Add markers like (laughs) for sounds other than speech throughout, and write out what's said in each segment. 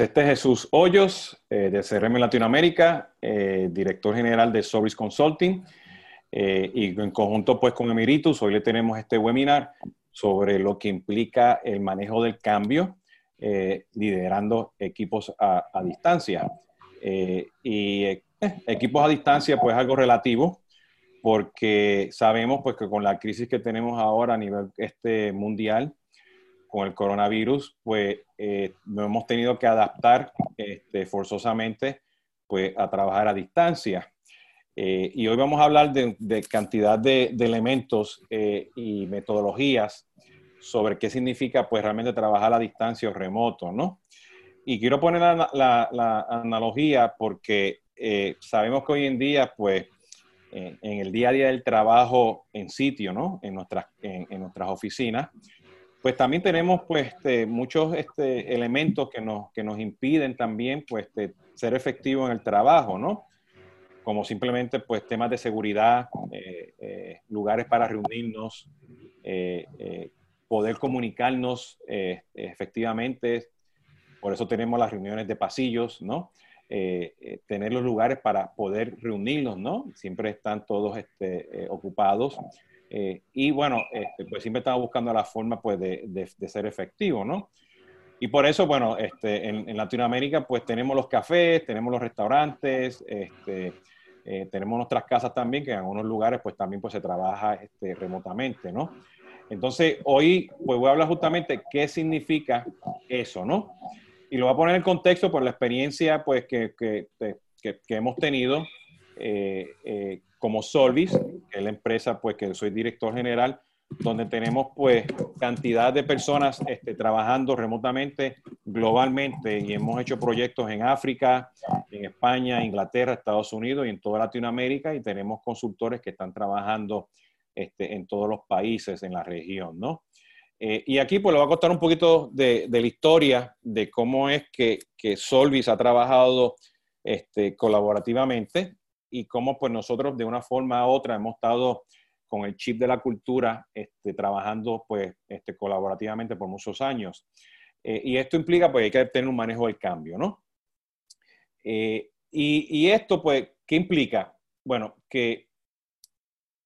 Este es Jesús Hoyos eh, de CRM Latinoamérica, eh, director general de Sobris Consulting. Eh, y en conjunto pues con Emiritus, hoy le tenemos este webinar sobre lo que implica el manejo del cambio, liderando equipos a, a distancia. y equipos a distancia pues algo relativo, porque sabemos pues que con la crisis que tenemos ahora a nivel este, mundial, con el coronavirus, pues eh, nos hemos tenido que adaptar este, forzosamente pues, a trabajar a distancia. Eh, y hoy vamos a hablar de, cantidad de, elementos eh, y metodologías sobre qué significa pues realmente trabajar a distancia o remoto, ¿no? Y quiero poner la, analogía porque sabemos que hoy en día pues en el día a día del trabajo en sitio, ¿no? En nuestras oficinas, pues también tenemos pues este, muchos este, elementos que nos, que nos impiden también pues este, ser efectivos en el trabajo, ¿no? Como simplemente pues temas de seguridad, eh, eh, lugares para reunirnos, eh, poder comunicarnos efectivamente. Por eso tenemos las reuniones de pasillos, ¿no? tener los lugares para poder reunirnos, ¿no? Siempre están todos este, ocupados. Eh, y bueno, este, pues siempre estamos buscando la forma pues, de, de, ser efectivo, ¿no? Y por eso, bueno, este, en, Latinoamérica pues tenemos los cafés, tenemos los restaurantes, este, eh, tenemos nuestras casas también, que en algunos lugares pues también pues se trabaja este, remotamente, ¿no? Entonces, hoy pues voy a hablar justamente qué significa eso, ¿no? Y lo voy a poner en contexto por la experiencia pues que, que, que, que hemos tenido eh, eh, como Solvis, que es la empresa pues que soy director general, donde tenemos pues cantidad de personas este, trabajando remotamente globalmente y hemos hecho proyectos en África, en España, Inglaterra, Estados Unidos y en toda Latinoamérica y tenemos consultores que están trabajando este, en todos los países en la región, ¿no? Eh, y aquí pues le voy a contar un poquito de, la historia de cómo es que, que Solvis ha trabajado este, colaborativamente y cómo pues nosotros de una forma u otra hemos estado con el chip de la cultura este, trabajando pues este, colaborativamente por muchos años. Eh, y esto implica pues hay que tener un manejo del cambio, ¿no? Eh, y, esto pues, ¿qué implica? Bueno, que,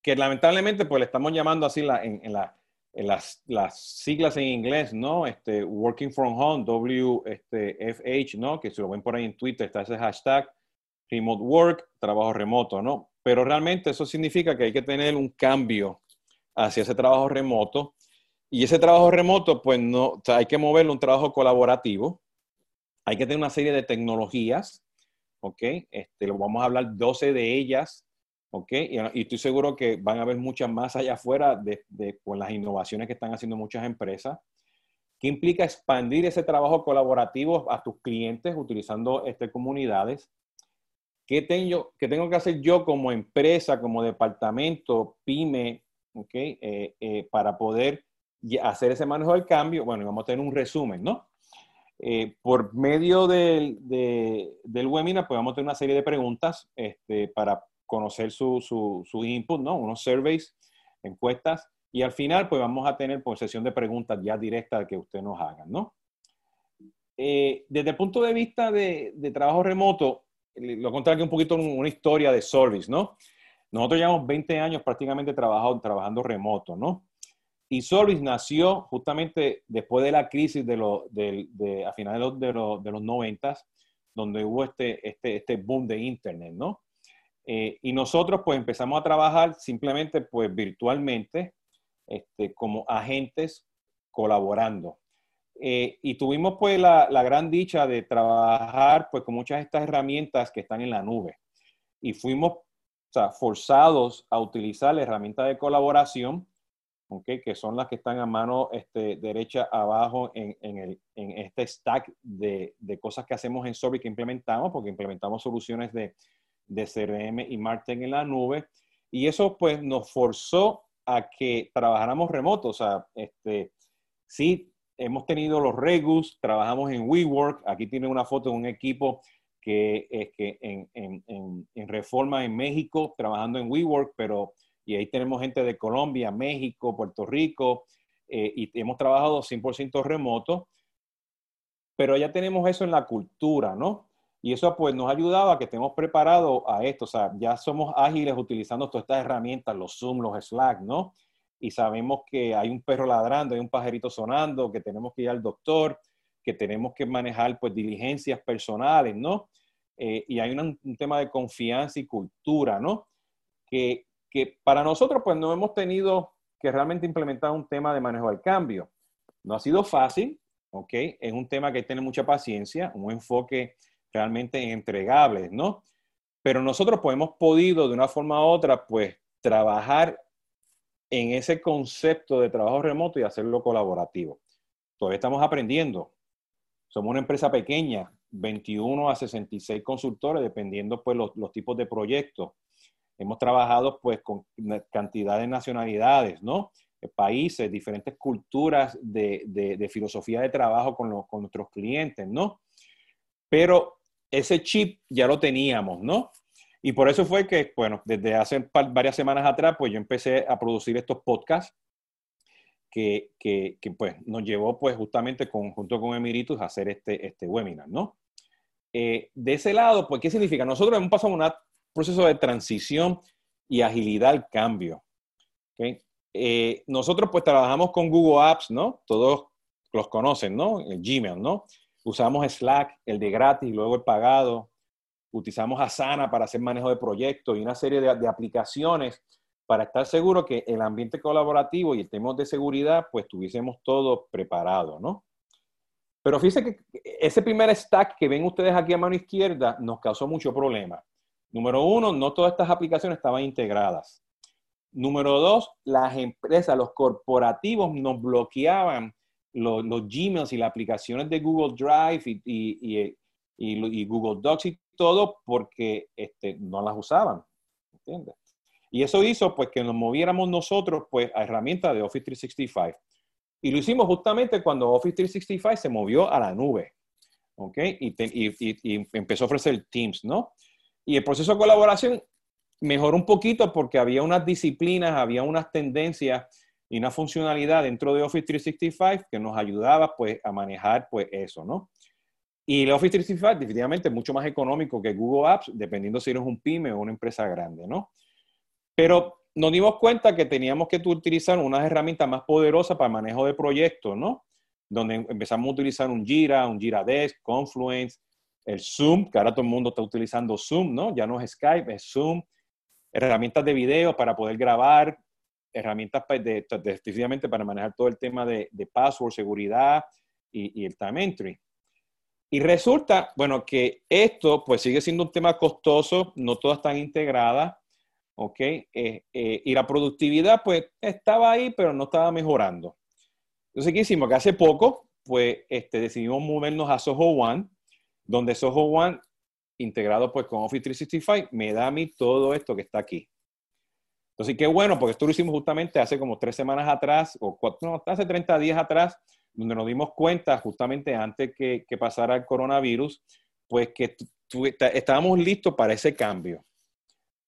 que lamentablemente pues le estamos llamando así la, en, la, en las, las, siglas en inglés, ¿no? Este, working from home, WFH, este, ¿no? Que se lo ven por ahí en Twitter, está ese hashtag remote work, trabajo remoto, ¿no? Pero realmente eso significa que hay que tener un cambio hacia ese trabajo remoto. Y ese trabajo remoto, pues no, hay que moverlo a un trabajo colaborativo. Hay que tener una serie de tecnologías, ¿ok? Este, vamos a hablar 12 de ellas, ¿ok? Y, estoy seguro que van a haber muchas más allá afuera de, de, con las innovaciones que están haciendo muchas empresas. ¿Qué implica expandir ese trabajo colaborativo a tus clientes utilizando este, comunidades? ¿Qué tengo, ¿Qué tengo que hacer yo como empresa, como departamento, pyme, eh, eh, para poder hacer ese manejo del cambio? Bueno, vamos a tener un resumen, ¿no? Eh, por medio del, del, webinar, pues vamos a tener una serie de preguntas este, para conocer su, su, input, ¿no? Unos surveys, encuestas, y al final, pues vamos a tener pues, sesión de preguntas ya directas que usted nos haga, ¿no? desde el punto de vista de, de trabajo remoto, lo contar aquí un poquito una historia de Solvis, ¿no? Nosotros llevamos 20 años prácticamente trabajando, trabajando remoto, ¿no? Y Solvis nació justamente después de la crisis de, lo, de, a finales de, los, de los 90, donde hubo este, este, este boom de Internet, ¿no? Eh, y nosotros pues empezamos a trabajar simplemente pues virtualmente este, como agentes colaborando. Eh, y tuvimos pues la, la, gran dicha de trabajar pues con muchas de estas herramientas que están en la nube. Y fuimos o sea, forzados a utilizar la herramienta de colaboración, okay, que son las que están a mano este, derecha abajo en, en, el, en este stack de, de, cosas que hacemos en Sobi que implementamos, porque implementamos soluciones de, de CRM y Marketing en la nube. Y eso pues nos forzó a que trabajáramos remoto. O sea, este, sí, hemos tenido los Regus, trabajamos en WeWork, aquí tiene una foto de un equipo que es que en, en, en, Reforma en México, trabajando en WeWork, pero y ahí tenemos gente de Colombia, México, Puerto Rico, eh, y hemos trabajado 100% remoto. pero ya tenemos eso en la cultura, ¿no? Y eso pues nos ha ayudado a que estemos preparados a esto, o sea, ya somos ágiles utilizando todas estas herramientas, los Zoom, los Slack, ¿no? Y sabemos que hay un perro ladrando, hay un pajarito sonando, que tenemos que ir al doctor, que tenemos que manejar pues diligencias personales, ¿no? Eh, y hay un, tema de confianza y cultura, ¿no? Que, que para nosotros pues no hemos tenido que realmente implementar un tema de manejo del cambio. No ha sido fácil, ¿ok? Es un tema que tiene mucha paciencia, un enfoque realmente entregable, ¿no? Pero nosotros pues hemos podido de una forma u otra pues trabajar en ese concepto de trabajo remoto y hacerlo colaborativo. Todavía estamos aprendiendo. Somos una empresa pequeña, 21 a 66 consultores, dependiendo pues los, tipos de proyectos. Hemos trabajado pues con cantidad de nacionalidades, ¿no? países, diferentes culturas de, de, filosofía de trabajo con, los, con nuestros clientes, ¿no? Pero ese chip ya lo teníamos, ¿no? Y por eso fue que, bueno, desde hace varias semanas atrás, pues yo empecé a producir estos podcasts que, que, pues nos llevó pues justamente con, junto con Emiritus a hacer este, este webinar, ¿no? Eh, de ese lado, pues, ¿qué significa? Nosotros hemos pasado un proceso de transición y agilidad al cambio. ¿okay? Eh, nosotros pues trabajamos con Google Apps, ¿no? Todos los conocen, ¿no? El Gmail, ¿no? Usamos Slack, el de gratis, luego el pagado. Utilizamos Asana para hacer manejo de proyectos y una serie de, aplicaciones para estar seguro que el ambiente colaborativo y el tema de seguridad, pues tuviésemos todo preparado, ¿no? Pero fíjense que ese primer stack que ven ustedes aquí a mano izquierda nos causó mucho problema. Número uno, no todas estas aplicaciones estaban integradas. Número dos, las empresas, los corporativos nos bloqueaban los, Gmails y las aplicaciones de Google Drive y, y, Google Docs y todo porque este, no las usaban. ¿Entiendes? Y eso hizo pues que nos moviéramos nosotros pues a herramientas de Office 365. Y lo hicimos justamente cuando Office 365 se movió a la nube. ¿Ok? Y, y empezó a ofrecer Teams, ¿no? Y el proceso de colaboración mejoró un poquito porque había unas disciplinas, había unas tendencias y una funcionalidad dentro de Office 365 que nos ayudaba pues a manejar pues eso, ¿no? Y el Office 365 definitivamente es mucho más económico que Google Apps, dependiendo si eres un pyme o una empresa grande, ¿no? Pero nos dimos cuenta que teníamos que utilizar unas herramientas más poderosas para manejo de proyectos, ¿no? Donde empezamos a utilizar un Jira, un Jira Desk, Confluence, el Zoom, que ahora todo el mundo está utilizando Zoom, ¿no? Ya no es Skype, es Zoom herramientas de video para poder grabar, herramientas de, definitivamente para manejar todo el tema de, de password, seguridad y, el time entry. Y resulta, bueno, que esto pues sigue siendo un tema costoso, no todas están integradas, ¿ok? Eh, eh, y la productividad pues estaba ahí, pero no estaba mejorando. Entonces, ¿qué hicimos? Que hace poco, pues este, decidimos movernos a Soho One, donde Soho One integrado pues con Office 365, me da a mí todo esto que está aquí. Entonces, qué bueno, porque esto lo hicimos justamente hace como tres semanas atrás, o cuatro, no, hace 30 días atrás, donde nos dimos cuenta justamente antes que, pasara el coronavirus, pues que estábamos listos para ese cambio.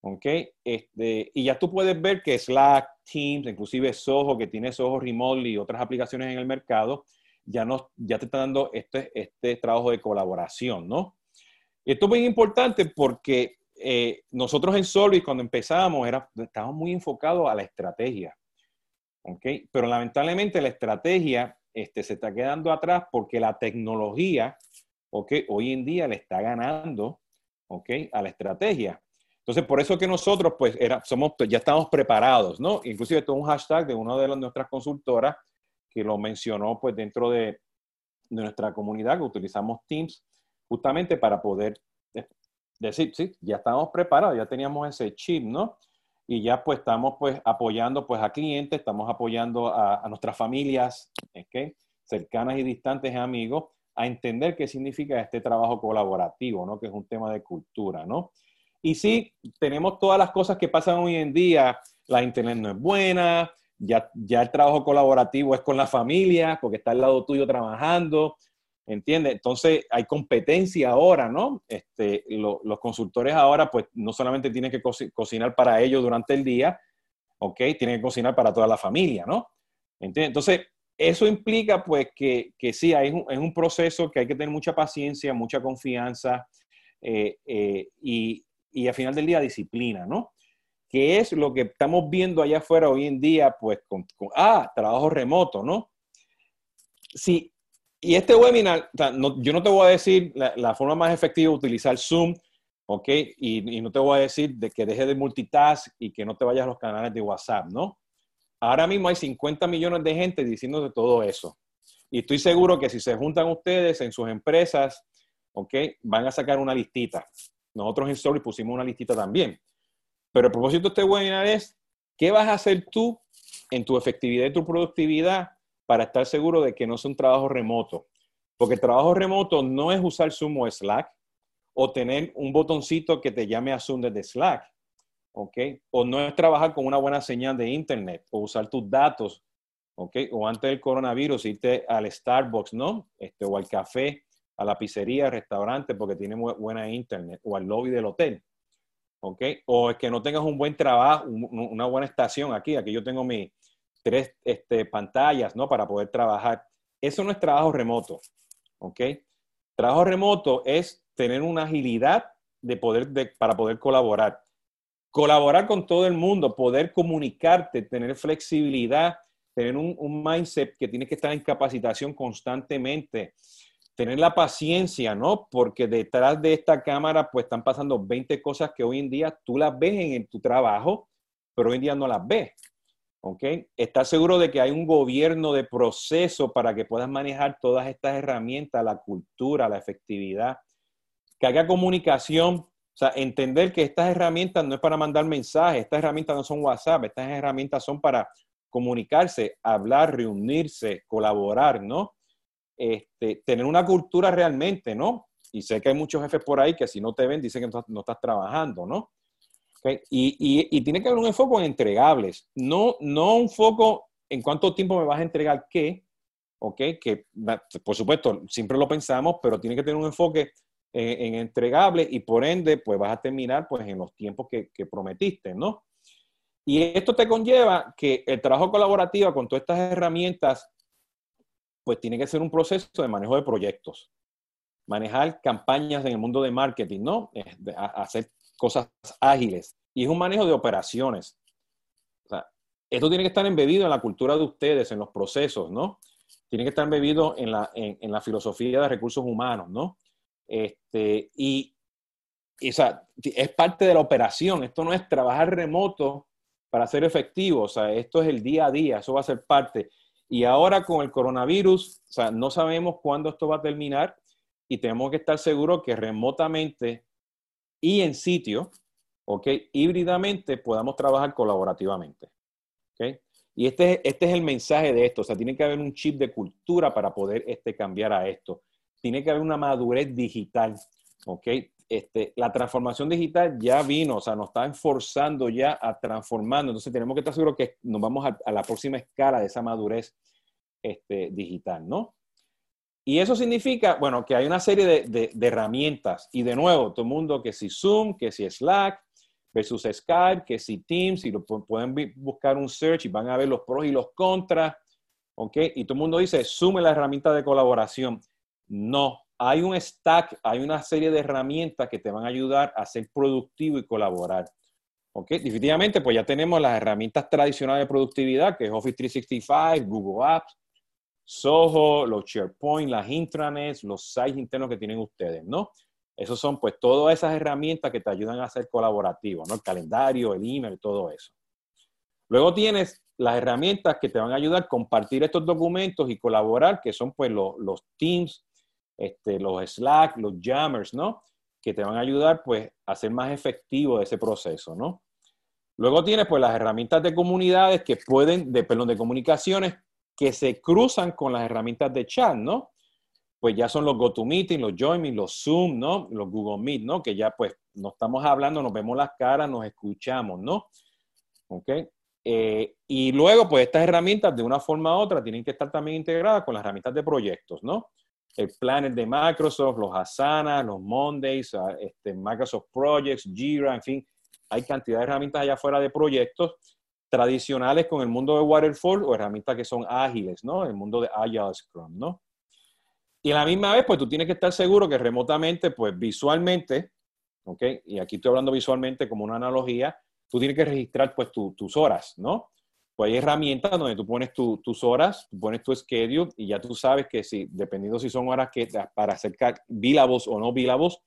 ¿Ok? Este, y ya tú puedes ver que Slack, Teams, inclusive Soho, que tiene Soho Remote y otras aplicaciones en el mercado, ya, nos, ya te está dando este, este trabajo de colaboración, ¿no? esto es muy importante porque eh, nosotros en Solvis cuando empezamos era, estábamos muy enfocados a la estrategia. ¿okay? Pero lamentablemente la estrategia este, se está quedando atrás porque la tecnología ¿okay? hoy en día le está ganando ¿okay? a la estrategia. Entonces, por eso que nosotros, pues, era, somos, ya estamos preparados, ¿no? Inclusive, todo un hashtag de una de nuestras consultoras que lo mencionó, pues, dentro de, de nuestra comunidad, que utilizamos Teams, justamente para poder eh, decir, sí, ya estamos preparados, ya teníamos ese chip, ¿no? Y ya pues estamos pues apoyando pues a clientes, estamos apoyando a, nuestras familias, ¿okay? cercanas y distantes amigos, a entender qué significa este trabajo colaborativo, ¿no? Que es un tema de cultura, ¿no? Y sí, tenemos todas las cosas que pasan hoy en día, la internet no es buena, ya, ya el trabajo colaborativo es con la familia, porque está al lado tuyo trabajando, ¿Entiendes? Entonces hay competencia ahora, ¿no? Este, los consultores ahora, pues no solamente tienen que cocinar para ellos durante el día, ¿ok? Tienen que cocinar para toda la familia, ¿no? ¿Entiendes? Entonces, eso implica pues que, que sí, un, es un proceso que hay que tener mucha paciencia, mucha confianza eh, eh, y, y al final del día disciplina, ¿no? Que es lo que estamos viendo allá afuera hoy en día, pues con, ah, trabajo remoto, ¿no? Sí, y este webinar, yo no te voy a decir la, forma más efectiva de utilizar Zoom, ¿ok? Y, no te voy a decir de que deje de multitask y que no te vayas a los canales de WhatsApp, ¿no? Ahora mismo hay 50 millones de gente diciendo todo eso. Y estoy seguro que si se juntan ustedes en sus empresas, ¿ok? Van a sacar una listita. Nosotros en Story pusimos una listita también. Pero el propósito de este webinar es, ¿qué vas a hacer tú en tu efectividad y tu productividad para estar seguro de que no es un trabajo remoto? Porque trabajo remoto no es usar Zoom o Slack o tener un botoncito que te llame a Zoom desde Slack. ¿ok? O no es trabajar con una buena señal de internet o usar tus datos, ¿ok? O antes del coronavirus irte al Starbucks, ¿no? Este, o al café, a la pizzería, al restaurante porque tiene buena internet o al lobby del hotel, ¿ok? O es que no tengas un buen trabajo, una buena estación aquí, aquí yo tengo mis tres este, pantallas, ¿no? Para poder trabajar. Eso no es trabajo remoto, ¿ok? Trabajo remoto es tener una agilidad de poder, de, para poder colaborar colaborar con todo el mundo, poder comunicarte, tener flexibilidad, tener un, mindset que tienes que estar en capacitación constantemente, tener la paciencia, ¿no? Porque detrás de esta cámara pues están pasando 20 cosas que hoy en día tú las ves en, tu trabajo, pero hoy en día no las ves. ¿Ok? Estás seguro de que hay un gobierno de proceso para que puedas manejar todas estas herramientas, la cultura, la efectividad, que haya comunicación o sea, entender que estas herramientas no es para mandar mensajes, estas herramientas no son WhatsApp, estas herramientas son para comunicarse, hablar, reunirse, colaborar, ¿no? Este, tener una cultura realmente, ¿no? Y sé que hay muchos jefes por ahí que si no te ven dicen que no, estás trabajando, ¿no? Y, y, tiene que haber un enfoque en entregables, no, no un foco en cuánto tiempo me vas a entregar qué, ¿ok? Que por supuesto siempre lo pensamos, pero tiene que tener un enfoque en, entregable y por ende, pues vas a terminar pues en los tiempos que prometiste, ¿no? Y esto te conlleva que el trabajo colaborativo con todas estas herramientas, pues tiene que ser un proceso de manejo de proyectos, manejar campañas en el mundo de marketing, ¿no? hacer cosas ágiles. Y es un manejo de operaciones. O sea, esto tiene que estar embebido en la cultura de ustedes, en los procesos, ¿no? Tiene que estar embebido en la, en, en la filosofía de recursos humanos, ¿no? Este, y, y es parte de la operación. Esto no es trabajar remoto para ser efectivo. O sea, esto es el día a día. Eso va a ser parte. Y ahora con el coronavirus, o sea, no sabemos cuándo esto va a terminar y tenemos que estar seguros que remotamente y en sitio, ¿ok? Híbridamente podamos trabajar colaborativamente, ¿ok? Y este, este es el mensaje de esto, o sea, tiene que haber un chip de cultura para poder este, cambiar a esto tiene que haber una madurez digital, ¿ok? Este, la transformación digital ya vino, o sea, nos está forzando ya a transformando. Entonces tenemos que estar seguros que nos vamos a, la próxima escala de esa madurez este, digital, ¿no? Y eso significa, bueno, que hay una serie de, de, herramientas. Y de nuevo, todo el mundo que si Zoom, que si Slack versus Skype, que si Teams, y lo, pueden buscar un search y van a ver los pros y los contras, ¿ok? Y todo el mundo dice, es la herramienta de colaboración. No, hay un stack, hay una serie de herramientas que te van a ayudar a ser productivo y colaborar. ¿Ok? Definitivamente, pues ya tenemos las herramientas tradicionales de productividad, que es Office 365, Google Apps, Soho, los SharePoint, las intranets, los sites internos que tienen ustedes, ¿no? Esos son pues todas esas herramientas que te ayudan a ser colaborativo, ¿no? El calendario, el email, todo eso. Luego tienes las herramientas que te van a ayudar a compartir estos documentos y colaborar, que son pues los, Teams, este, los Slack, los Jammers, ¿no? Que te van a ayudar, pues, a ser más efectivo ese proceso, ¿no? Luego tienes, pues, las herramientas de comunidades que pueden, de, perdón, de comunicaciones que se cruzan con las herramientas de chat, ¿no? Pues ya son los GoToMeeting, los JoinMe, los Zoom, ¿no? Los Google Meet, ¿no? Que ya, pues, no estamos hablando, nos vemos las caras, nos escuchamos, ¿no? ¿Ok? Eh, y luego, pues, estas herramientas, de una forma u otra, tienen que estar también integradas con las herramientas de proyectos, ¿no? el Planner de Microsoft, los Asana, los Mondays, ah, este, Microsoft Projects, Jira, en fin, hay cantidad de herramientas allá afuera de proyectos tradicionales con el mundo de waterfall o herramientas que son ágiles, ¿no? El mundo de Agile Scrum, ¿no? Y a la misma vez, pues tú tienes que estar seguro que remotamente, pues visualmente, ¿ok? Y aquí estoy hablando visualmente como una analogía, tú tienes que registrar pues tus horas, ¿no? Pues hay herramientas donde tú pones tus horas, tú pones tu schedule y ya tú sabes que si, dependiendo si son horas que para acercar bílabos o no bílabos,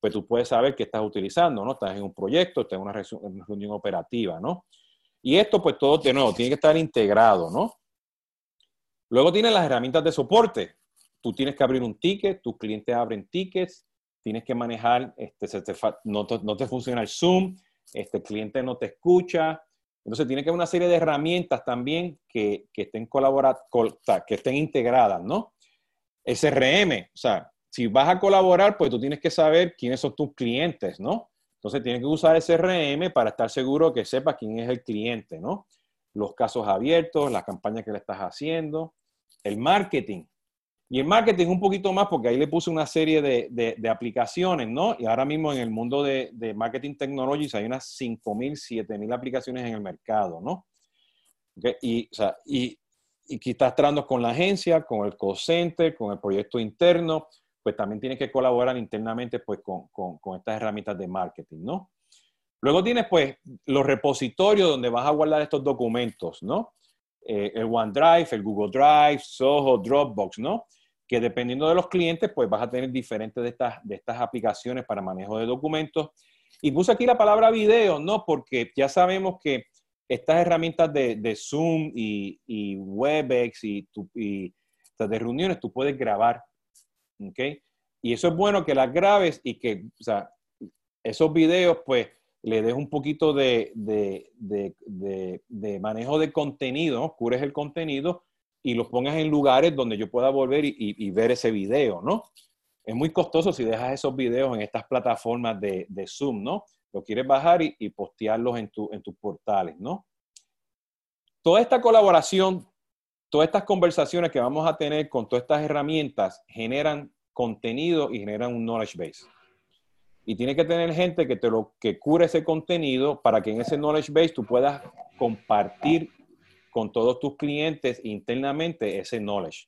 pues tú puedes saber qué estás utilizando, ¿no? Estás en un proyecto, estás en una reunión operativa, ¿no? Y esto, pues todo de nuevo, tiene que estar integrado, ¿no? Luego tienes las herramientas de soporte. Tú tienes que abrir un ticket, tus clientes abren tickets, tienes que manejar, este, no, te, funciona el Zoom, este cliente no te escucha. Entonces tiene que haber una serie de herramientas también que, que estén que estén integradas, ¿no? SRM, o sea, si vas a colaborar, pues tú tienes que saber quiénes son tus clientes, ¿no? Entonces tienes que usar SRM para estar seguro que sepas quién es el cliente, ¿no? Los casos abiertos, la campaña que le estás haciendo, el marketing. Y el marketing un poquito más porque ahí le puse una serie de, aplicaciones, ¿no? Y ahora mismo en el mundo de, marketing technologies hay unas 5.000, 7.000 aplicaciones en el mercado, ¿no? Y, o sea, y, y tratando con la agencia, con el call center, con el proyecto interno, pues también tienes que colaborar internamente pues, con, estas herramientas de marketing, ¿no? Luego tienes pues los repositorios donde vas a guardar estos documentos, ¿no? Eh, el OneDrive, el Google Drive, Soho, Dropbox, ¿no? Que dependiendo de los clientes, pues vas a tener diferentes de estas, de estas aplicaciones para manejo de documentos. Y puse aquí la palabra video, ¿no? Porque ya sabemos que estas herramientas de, Zoom y, WebEx y, y de reuniones, tú puedes grabar ¿ok? Y eso es bueno que las grabes y que, esos videos, pues, le des un poquito de, manejo de contenido, ¿no? cures el contenido y los pongas en lugares donde yo pueda volver y, ver ese video, ¿no? Es muy costoso si dejas esos videos en estas plataformas de, Zoom, ¿no? Lo quieres bajar y, postearlos en, tu, en tus portales, ¿no? Toda esta colaboración todas estas conversaciones que vamos a tener con todas estas herramientas generan contenido y generan un knowledge base. Y tiene que tener gente que te lo que cure ese contenido para que en ese knowledge base tú puedas compartir con todos tus clientes internamente ese knowledge.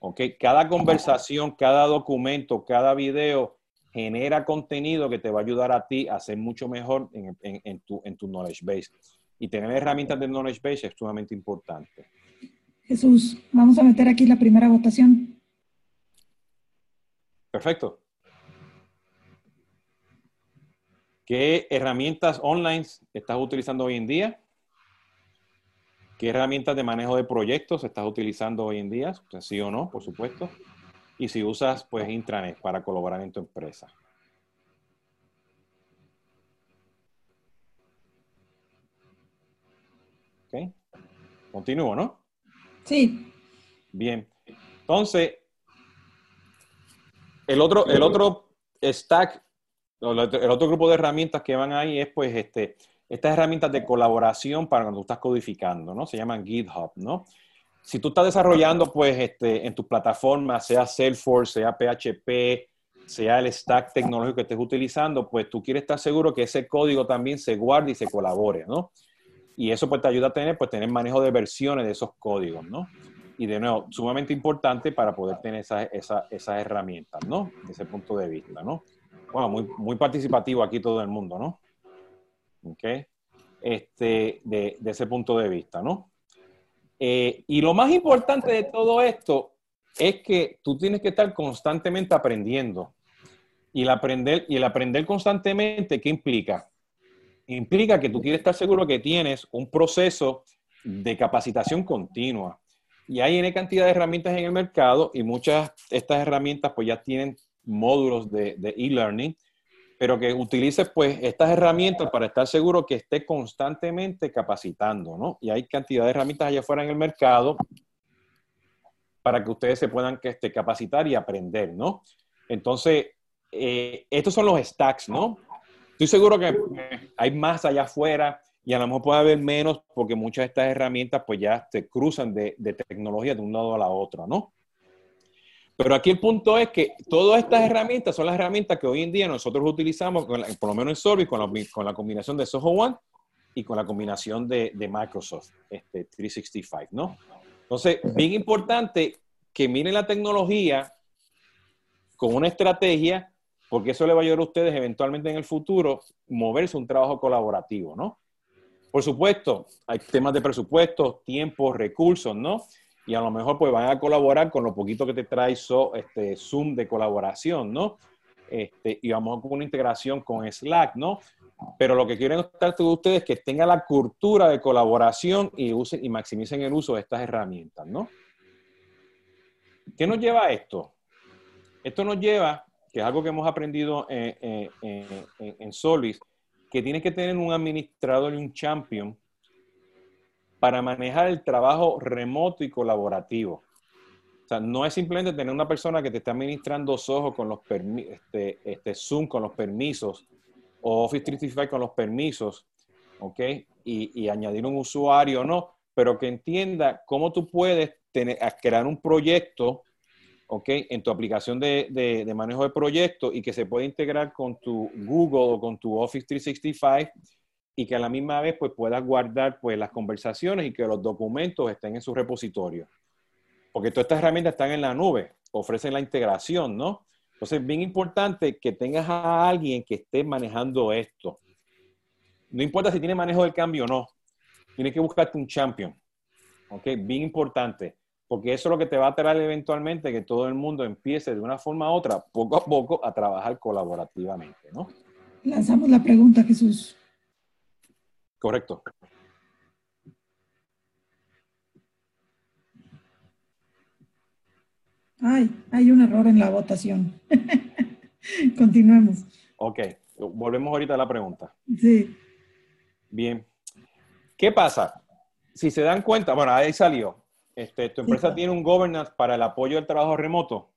¿Ok? Cada conversación, cada documento, cada video genera contenido que te va a ayudar a ti a ser mucho mejor en, tu, en tu knowledge base. Y tener herramientas de knowledge base es sumamente importante. Jesús, vamos a meter aquí la primera votación. Perfecto. ¿Qué herramientas online estás utilizando hoy en día? ¿Qué herramientas de manejo de proyectos estás utilizando hoy en día? sí o no, por supuesto. Y si usas, pues, intranet para colaborar en tu empresa. ¿Ok? Continúo, ¿no? Sí. Bien. Entonces, el otro, el otro stack, el otro grupo de herramientas que van ahí es pues este, estas herramientas de colaboración para cuando tú estás codificando, ¿no? Se llaman GitHub, ¿no? Si tú estás desarrollando pues este, en tu plataforma, sea Salesforce, sea PHP, sea el stack tecnológico que estés utilizando, pues tú quieres estar seguro que ese código también se guarde y se colabore, ¿no? Y eso pues te ayuda a tener, pues, tener manejo de versiones de esos códigos, ¿no? Y de nuevo, sumamente importante para poder tener esas esa, herramientas, ¿no? Desde ese punto de vista, ¿no? Bueno, muy, muy participativo aquí todo el mundo, ¿no? ¿Ok? Este, de, de ese punto de vista, ¿no? Eh, y lo más importante de todo esto es que tú tienes que estar constantemente aprendiendo. Y el aprender, y el aprender constantemente, ¿qué implica? Implica que tú quieres estar seguro que tienes un proceso de capacitación continua. Y hay una cantidad de herramientas en el mercado y muchas de estas herramientas pues ya tienen módulos de e-learning, pero que utilices pues estas herramientas para estar seguro que esté constantemente capacitando, ¿no? Y hay cantidad de herramientas allá afuera en el mercado para que ustedes se puedan este, capacitar y aprender, ¿no? Entonces, eh, estos son los stacks, ¿no? Estoy seguro que hay más allá afuera y a lo mejor puede haber menos porque muchas de estas herramientas pues ya se cruzan de, tecnología de un lado a la otra, ¿no? Pero aquí el punto es que todas estas herramientas son las herramientas que hoy en día nosotros utilizamos, por lo menos en Solvit, con la, con la combinación de Soho One y con la combinación de, Microsoft este, 365, ¿no? Entonces, bien importante que miren la tecnología con una estrategia, porque eso le va a ayudar a ustedes eventualmente en el futuro moverse un trabajo colaborativo, ¿no? Por supuesto, hay temas de presupuesto, tiempo, recursos, ¿no? Y a lo mejor pues van a colaborar con lo poquito que te trae este, Zoom de colaboración, ¿no? Este, y vamos con una integración con Slack, ¿no? Pero lo que quieren estar todos ustedes es que tengan la cultura de colaboración y, usen, y maximicen el uso de estas herramientas, ¿no? ¿Qué nos lleva a esto? Esto nos lleva, que es algo que hemos aprendido en, en Solis, que tienes que tener un administrador y un champion para manejar el trabajo remoto y colaborativo no es simplemente tener una persona que te está administrando ojos con los este, este, Zoom con los permisos o Office 365 con los permisos, ¿ok? Y, añadir un usuario, no, pero que entienda cómo tú puedes tener, crear un proyecto, ¿ok? En tu aplicación de, de, manejo de proyectos y que se pueda integrar con tu Google o con tu Office 365 y que a la misma vez pues puedas guardar pues las conversaciones y que los documentos estén en su repositorio porque todas estas herramientas están en la nube, ofrecen la integración, ¿no? Entonces, es bien importante que tengas a alguien que esté manejando esto. No importa si tiene manejo del cambio o no, tienes que buscarte un champion, ¿ok? Bien importante, porque eso es lo que te va a traer eventualmente que todo el mundo empiece de una forma u otra, poco a poco, a trabajar colaborativamente, ¿no? Lanzamos la pregunta, Jesús. Correcto. Ay, hay un error en la votación. (laughs) Continuemos. Ok, volvemos ahorita a la pregunta. Sí. Bien. ¿Qué pasa? Si se dan cuenta, bueno, ahí salió. Este, tu empresa tiene un governance para el apoyo del trabajo remoto.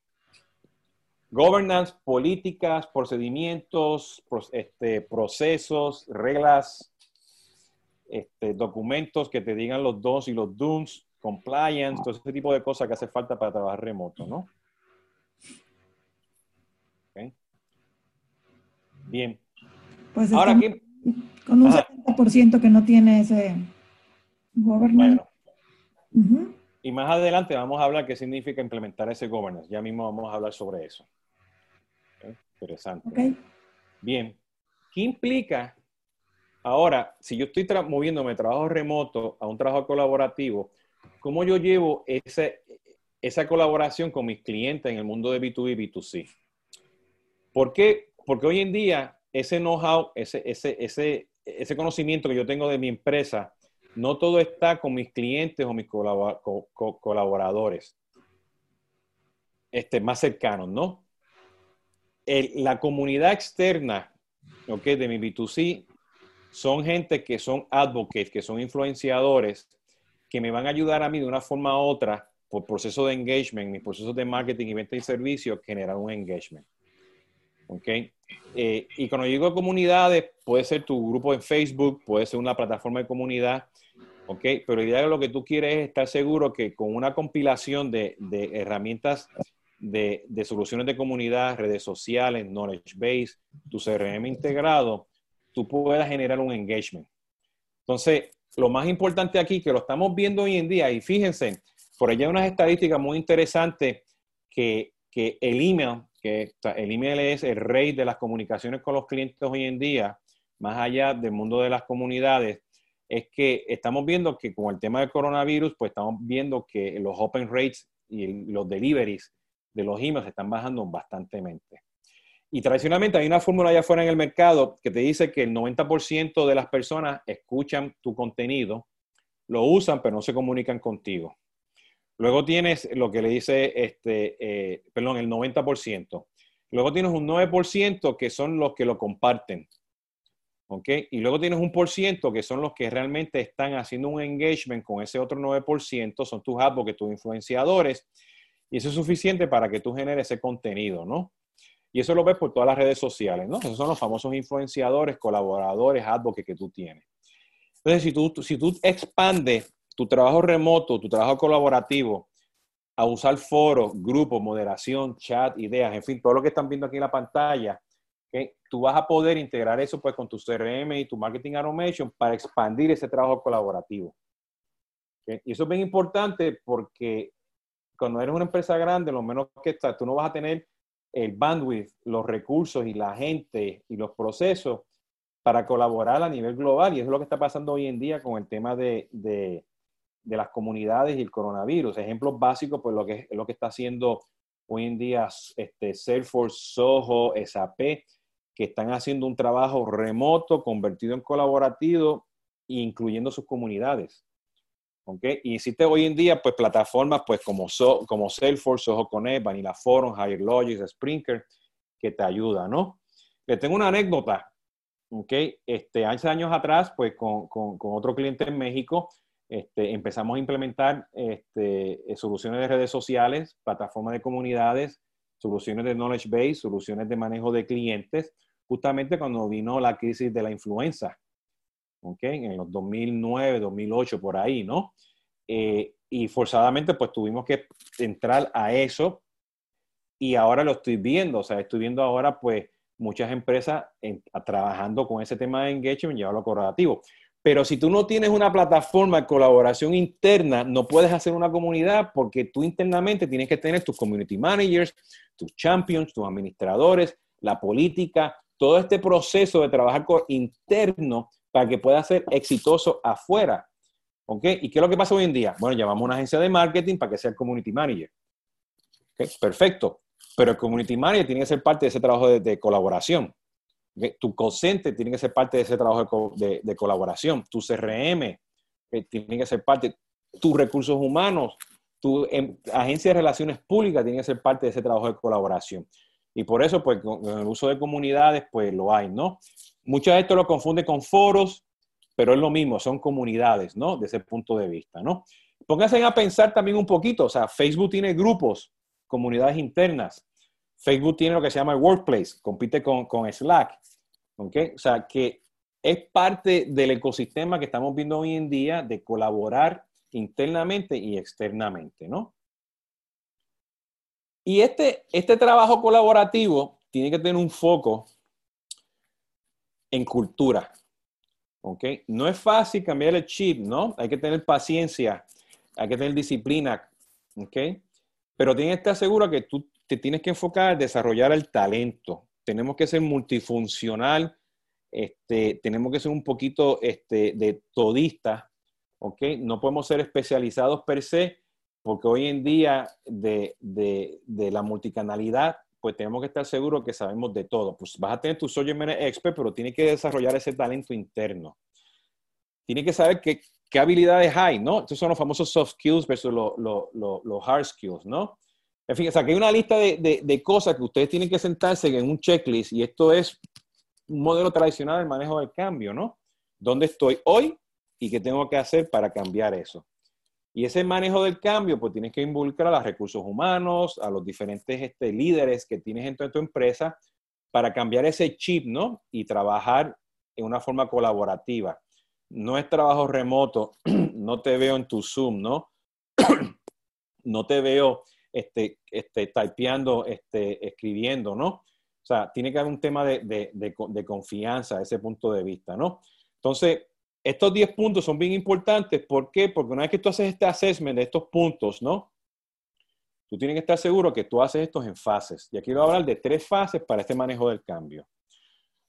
Governance, políticas, procedimientos, este, procesos, reglas, este, documentos que te digan los dos y los do's, compliance, todo ese tipo de cosas que hace falta para trabajar remoto, ¿no? Bien. Pues Ahora. Con un 70% que no tiene ese governance. Y más adelante vamos a hablar qué significa implementar ese governance. Ya mismo vamos a hablar sobre eso. Interesante. Bien. ¿Qué implica ahora, si yo estoy moviéndome de trabajo remoto a un trabajo colaborativo, ¿Cómo yo llevo esa colaboración con mis clientes en el mundo de B2B y B2C? ¿Por qué? Porque hoy en día ese know-how, ese, ese, ese, ese conocimiento que yo tengo de mi empresa, no todo está con mis clientes o mis colaboradores este, más cercanos, ¿no? la comunidad externa okay, de mi B2C son gente que son advocates, que son influenciadores que me van a ayudar a mí de una forma u otra, por proceso de engagement, mis procesos de marketing y venta y servicio, generar un engagement. ¿Ok? Eh, y cuando digo comunidades, puede ser tu grupo en Facebook, puede ser una plataforma de comunidad, ¿ok? Pero de lo que tú quieres es estar seguro que con una compilación de, de herramientas de, de, soluciones de comunidad, redes sociales, knowledge base, tu CRM integrado, tú puedas generar un engagement. Entonces, lo más importante aquí, que lo estamos viendo hoy en día, y fíjense, por allá hay unas estadísticas muy interesantes que, que el email, que el email es el rey de las comunicaciones con los clientes hoy en día, más allá del mundo de las comunidades, es que estamos viendo que con el tema del coronavirus, pues estamos viendo que los open rates y los deliveries de los emails están bajando bastantemente. Y tradicionalmente hay una fórmula allá afuera en el mercado que te dice que el 90% de las personas escuchan tu contenido, lo usan, pero no se comunican contigo. Luego tienes lo que le dice, este, eh, perdón, el 90%. Luego tienes un 9% que son los que lo comparten. ¿Ok? Y luego tienes un por ciento que son los que realmente están haciendo un engagement con ese otro 9%, son tus advocates, tus influenciadores. Y eso es suficiente para que tú generes ese contenido, ¿no? Y eso lo ves por todas las redes sociales, ¿no? Esos son los famosos influenciadores, colaboradores, advocates que tú tienes. Entonces, si tú, si tú expandes tu trabajo remoto, tu trabajo colaborativo, a usar foros, grupos, moderación, chat, ideas, en fin, todo lo que están viendo aquí en la pantalla, Tú vas a poder integrar eso pues con tu CRM y tu Marketing Automation para expandir ese trabajo colaborativo. Y eso es bien importante porque cuando eres una empresa grande, lo menos que está, tú no vas a tener el bandwidth, los recursos y la gente y los procesos para colaborar a nivel global. Y eso es lo que está pasando hoy en día con el tema de, de, de las comunidades y el coronavirus. Ejemplos básicos, pues lo que, lo que está haciendo hoy en día este, Salesforce, Soho, SAP, que están haciendo un trabajo remoto, convertido en colaborativo, incluyendo sus comunidades. ¿Okay? Y existe hoy en día pues plataformas pues como, como Salesforce, Soho Connect, Vanilla Forum, Higher Logics, Sprinker, que te ayudan, ¿no? Les tengo una anécdota, ¿ok? Este, hace años atrás, pues con, con otro cliente en México, este, empezamos a implementar este, soluciones de redes sociales, plataformas de comunidades, soluciones de knowledge base, soluciones de manejo de clientes, justamente cuando vino la crisis de la influenza, ¿ok? En los 2009, 2008, por ahí, ¿no? Eh, y forzadamente, pues tuvimos que entrar a eso y ahora lo estoy viendo, o sea, estoy viendo ahora, pues, muchas empresas trabajando con ese tema de engagement, llevarlo corporativo. Pero si tú no tienes una plataforma de colaboración interna, no puedes hacer una comunidad porque tú internamente tienes que tener tus community managers, tus champions, tus administradores, la política, todo este proceso de trabajar interno para que pueda ser exitoso afuera. ¿Ok? ¿Y qué es lo que pasa hoy en día? Bueno, llamamos a una agencia de marketing para que sea el community manager. Perfecto. Pero el community manager tiene que ser parte de ese trabajo de, colaboración. Tu consente tiene que ser parte de ese trabajo de, colaboración. Tu CRM tiene que ser parte. Tus recursos humanos, tu em, agencia de relaciones públicas tiene que ser parte de ese trabajo de colaboración. Y por eso, pues, con el uso de comunidades, pues lo hay, ¿no? Muchas de esto lo confunde con foros, pero es lo mismo, son comunidades, ¿no? De ese punto de vista, ¿no? Pónganse a pensar también un poquito, o sea, Facebook tiene grupos, comunidades internas. Facebook tiene lo que se llama el Workplace, compite con, con Slack, ¿ok? O sea, que es parte del ecosistema que estamos viendo hoy en día de colaborar internamente y externamente, ¿no? Y este, este trabajo colaborativo tiene que tener un foco en cultura. ¿Ok? No es fácil cambiar el chip, ¿no? Hay que tener paciencia, hay que tener disciplina. ¿Ok? Pero tienes que estar seguro que tú te tienes que enfocar en desarrollar el talento. Tenemos que ser multifuncional, este, tenemos que ser un poquito este, de todista. ¿Ok? No podemos ser especializados per se, porque hoy en día de, la multicanalidad, pues tenemos que estar seguros que sabemos de todo. Pues vas a tener tu matter expert, pero tienes que desarrollar ese talento interno. Tienes que saber qué, habilidades hay, ¿no? Estos son los famosos soft skills versus los hard skills, ¿no? En fin, o sea, que hay una lista de, de, cosas que ustedes tienen que sentarse en un checklist y esto es un modelo tradicional del manejo del cambio, ¿no? ¿Dónde estoy hoy y qué tengo que hacer para cambiar eso? Y ese manejo del cambio, pues tienes que involucrar a los recursos humanos, a los diferentes este, líderes que tienes en tu, empresa para cambiar ese chip, ¿no? Y trabajar en una forma colaborativa. No es trabajo remoto, (clears throat) no te veo en tu Zoom, ¿no? (clears throat) no te veo este, este, typeando, este, escribiendo, ¿no? O sea, tiene que haber un tema de, de, de, de confianza ese punto de vista, ¿no? Entonces, estos 10 puntos son bien importantes. ¿Por qué? Porque una vez que tú haces este assessment de estos puntos, ¿no? Tú tienes que estar seguro que tú haces estos en fases. Y aquí voy a hablar de tres fases para este manejo del cambio.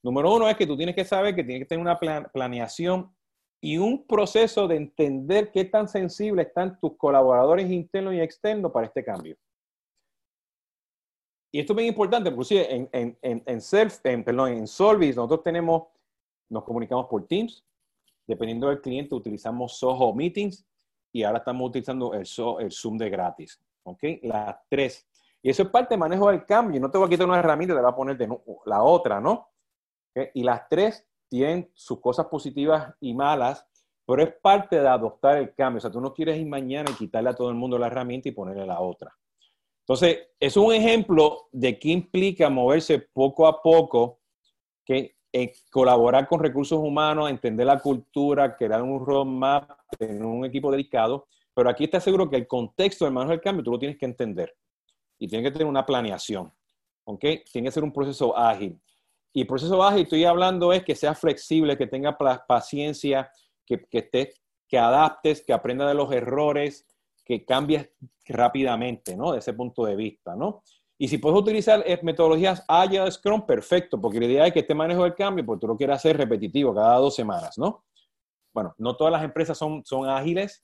Número uno es que tú tienes que saber que tienes que tener una planeación y un proceso de entender qué tan sensibles están tus colaboradores internos y externos para este cambio. Y esto es bien importante, porque en, en, en, en, self, en, perdón, en Solvis nosotros tenemos, nos comunicamos por Teams, Dependiendo del cliente, utilizamos Soho Meetings y ahora estamos utilizando el, el Zoom de gratis. ¿Ok? Las tres. Y eso es parte del manejo del cambio. No te voy a quitar una herramienta, te voy a poner de la otra, ¿no? Y las tres tienen sus cosas positivas y malas, pero es parte de adoptar el cambio. O sea, tú no quieres ir mañana y quitarle a todo el mundo la herramienta y ponerle la otra. Entonces, es un ejemplo de qué implica moverse poco a poco, que colaborar con recursos humanos, entender la cultura, crear un roadmap, tener un equipo dedicado, pero aquí está seguro que el contexto del manejo del cambio tú lo tienes que entender y tienes que tener una planeación, ¿ok? Tiene que ser un proceso ágil. Y el proceso ágil, estoy hablando es que sea flexible, que tenga paciencia, que, que, que adaptes, que aprenda de los errores, que cambies rápidamente, ¿no? De ese punto de vista, ¿no? Y si puedes utilizar eh, metodologías Agile Scrum, perfecto, porque la idea es que este manejo del cambio, pues tú lo quieras hacer repetitivo cada dos semanas, ¿no? Bueno, no todas las empresas son, son ágiles,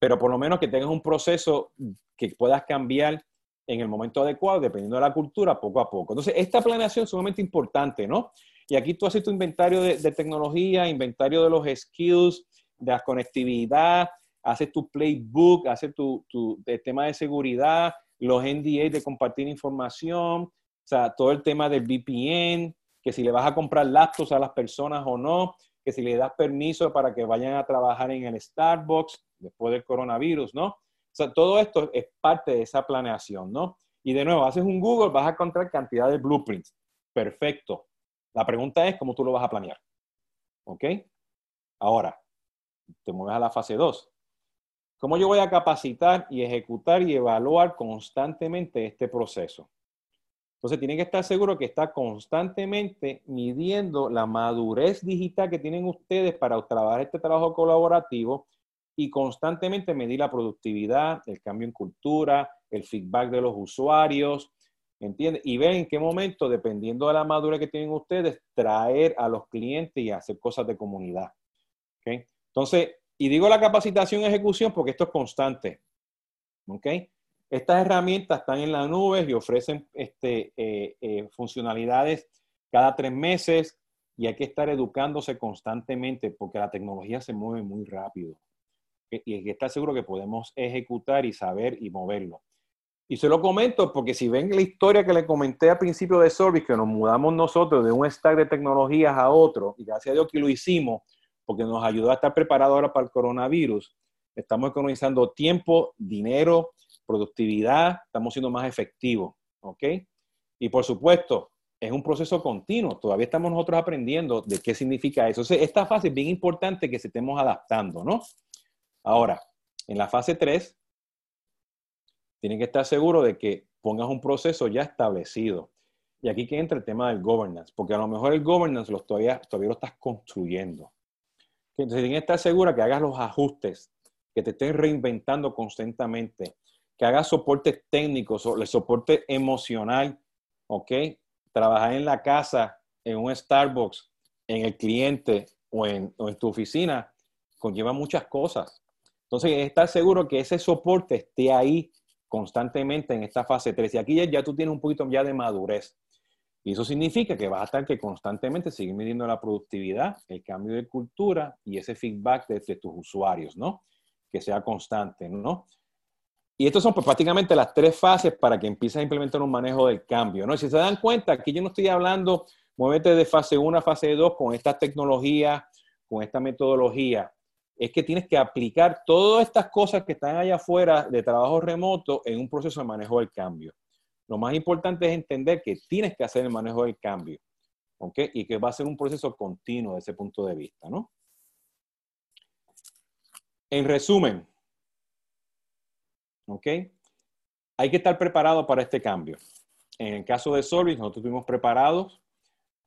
pero por lo menos que tengas un proceso que puedas cambiar en el momento adecuado, dependiendo de la cultura, poco a poco. Entonces, esta planeación es sumamente importante, ¿no? Y aquí tú haces tu inventario de, tecnología, inventario de los skills, de la conectividad, haces tu playbook, haces tu, tu tema de seguridad, los NDA de compartir información, o sea, todo el tema del VPN, que si le vas a comprar laptops a las personas o no, que si le das permiso para que vayan a trabajar en el Starbucks después del coronavirus, ¿no? Todo esto es parte de esa planeación, ¿no? Y de nuevo, haces un Google, vas a encontrar cantidad de blueprints. Perfecto. La pregunta es cómo tú lo vas a planear. ¿Ok? Ahora, te mueves a la fase 2. ¿Cómo yo voy a capacitar y ejecutar y evaluar constantemente este proceso? Entonces, tienen que estar seguros que está constantemente midiendo la madurez digital que tienen ustedes para trabajar este trabajo colaborativo y constantemente medir la productividad, el cambio en cultura, el feedback de los usuarios, ¿entiendes? Y ver en qué momento, dependiendo de la madurez que tienen ustedes, traer a los clientes y hacer cosas de comunidad. ¿okay? Entonces, y digo la capacitación y ejecución porque esto es constante. ¿Ok? Estas herramientas están en la nube y ofrecen este, eh, eh, funcionalidades cada tres meses y hay que estar educándose constantemente porque la tecnología se mueve muy rápido. Y que estar seguro que podemos ejecutar y saber y moverlo. Y se lo comento porque si ven la historia que le comenté al principio de Service, que nos mudamos nosotros de un stack de tecnologías a otro, y gracias a Dios que lo hicimos, porque nos ayudó a estar preparados ahora para el coronavirus. Estamos economizando tiempo, dinero, productividad, estamos siendo más efectivos, ¿ok? Y por supuesto, es un proceso continuo, todavía estamos nosotros aprendiendo de qué significa eso. Esta fase es bien importante que se estemos adaptando, ¿no? Ahora, en la fase 3, tienen que estar seguros de que pongas un proceso ya establecido. Y aquí que entra el tema del governance, porque a lo mejor el governance lo todavía, todavía lo estás construyendo. Entonces, tienes que estar segura que hagas los ajustes, que te estés reinventando constantemente, que hagas soporte técnico, el soporte emocional, ¿ok? Trabajar en la casa, en un Starbucks, en el cliente o en, tu oficina, conlleva muchas cosas. Entonces, estar seguro que ese soporte esté ahí constantemente en esta fase 3. Y aquí ya, ya tú tienes un poquito ya de madurez. Y eso significa que vas a estar que constantemente seguir midiendo la productividad, el cambio de cultura y ese feedback de, tus usuarios, ¿no? Que sea constante, ¿no? Y estas son pues, prácticamente las tres fases para que empieces a implementar un manejo del cambio, ¿no? si se dan cuenta, aquí yo no estoy hablando, muévete de fase 1 a fase 2 con esta tecnología, con esta metodología. Es que tienes que aplicar todas estas cosas que están allá afuera de trabajo remoto en un proceso de manejo del cambio. Lo más importante es entender que tienes que hacer el manejo del cambio, ¿ok? Y que va a ser un proceso continuo desde ese punto de vista, ¿no? En resumen, ¿ok? Hay que estar preparado para este cambio. En el caso de Solvis, nosotros estuvimos preparados,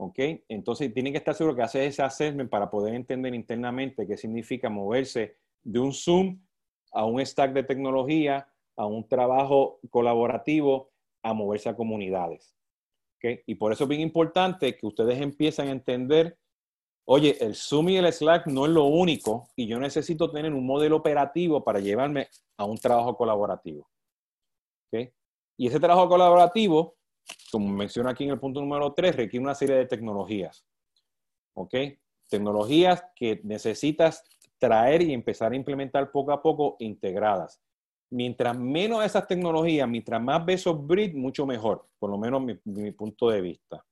¿ok? Entonces, tienen que estar seguros que hacer ese assessment para poder entender internamente qué significa moverse de un Zoom a un stack de tecnología, a un trabajo colaborativo a moverse a comunidades. ¿okay? Y por eso es bien importante que ustedes empiecen a entender, oye, el Zoom y el Slack no es lo único y yo necesito tener un modelo operativo para llevarme a un trabajo colaborativo. ¿okay? Y ese trabajo colaborativo, como menciona aquí en el punto número 3, requiere una serie de tecnologías. ¿Ok? Tecnologías que necesitas traer y empezar a implementar poco a poco integradas mientras menos esas tecnologías, mientras más besos breed, mucho mejor, por lo menos mi, mi punto de vista.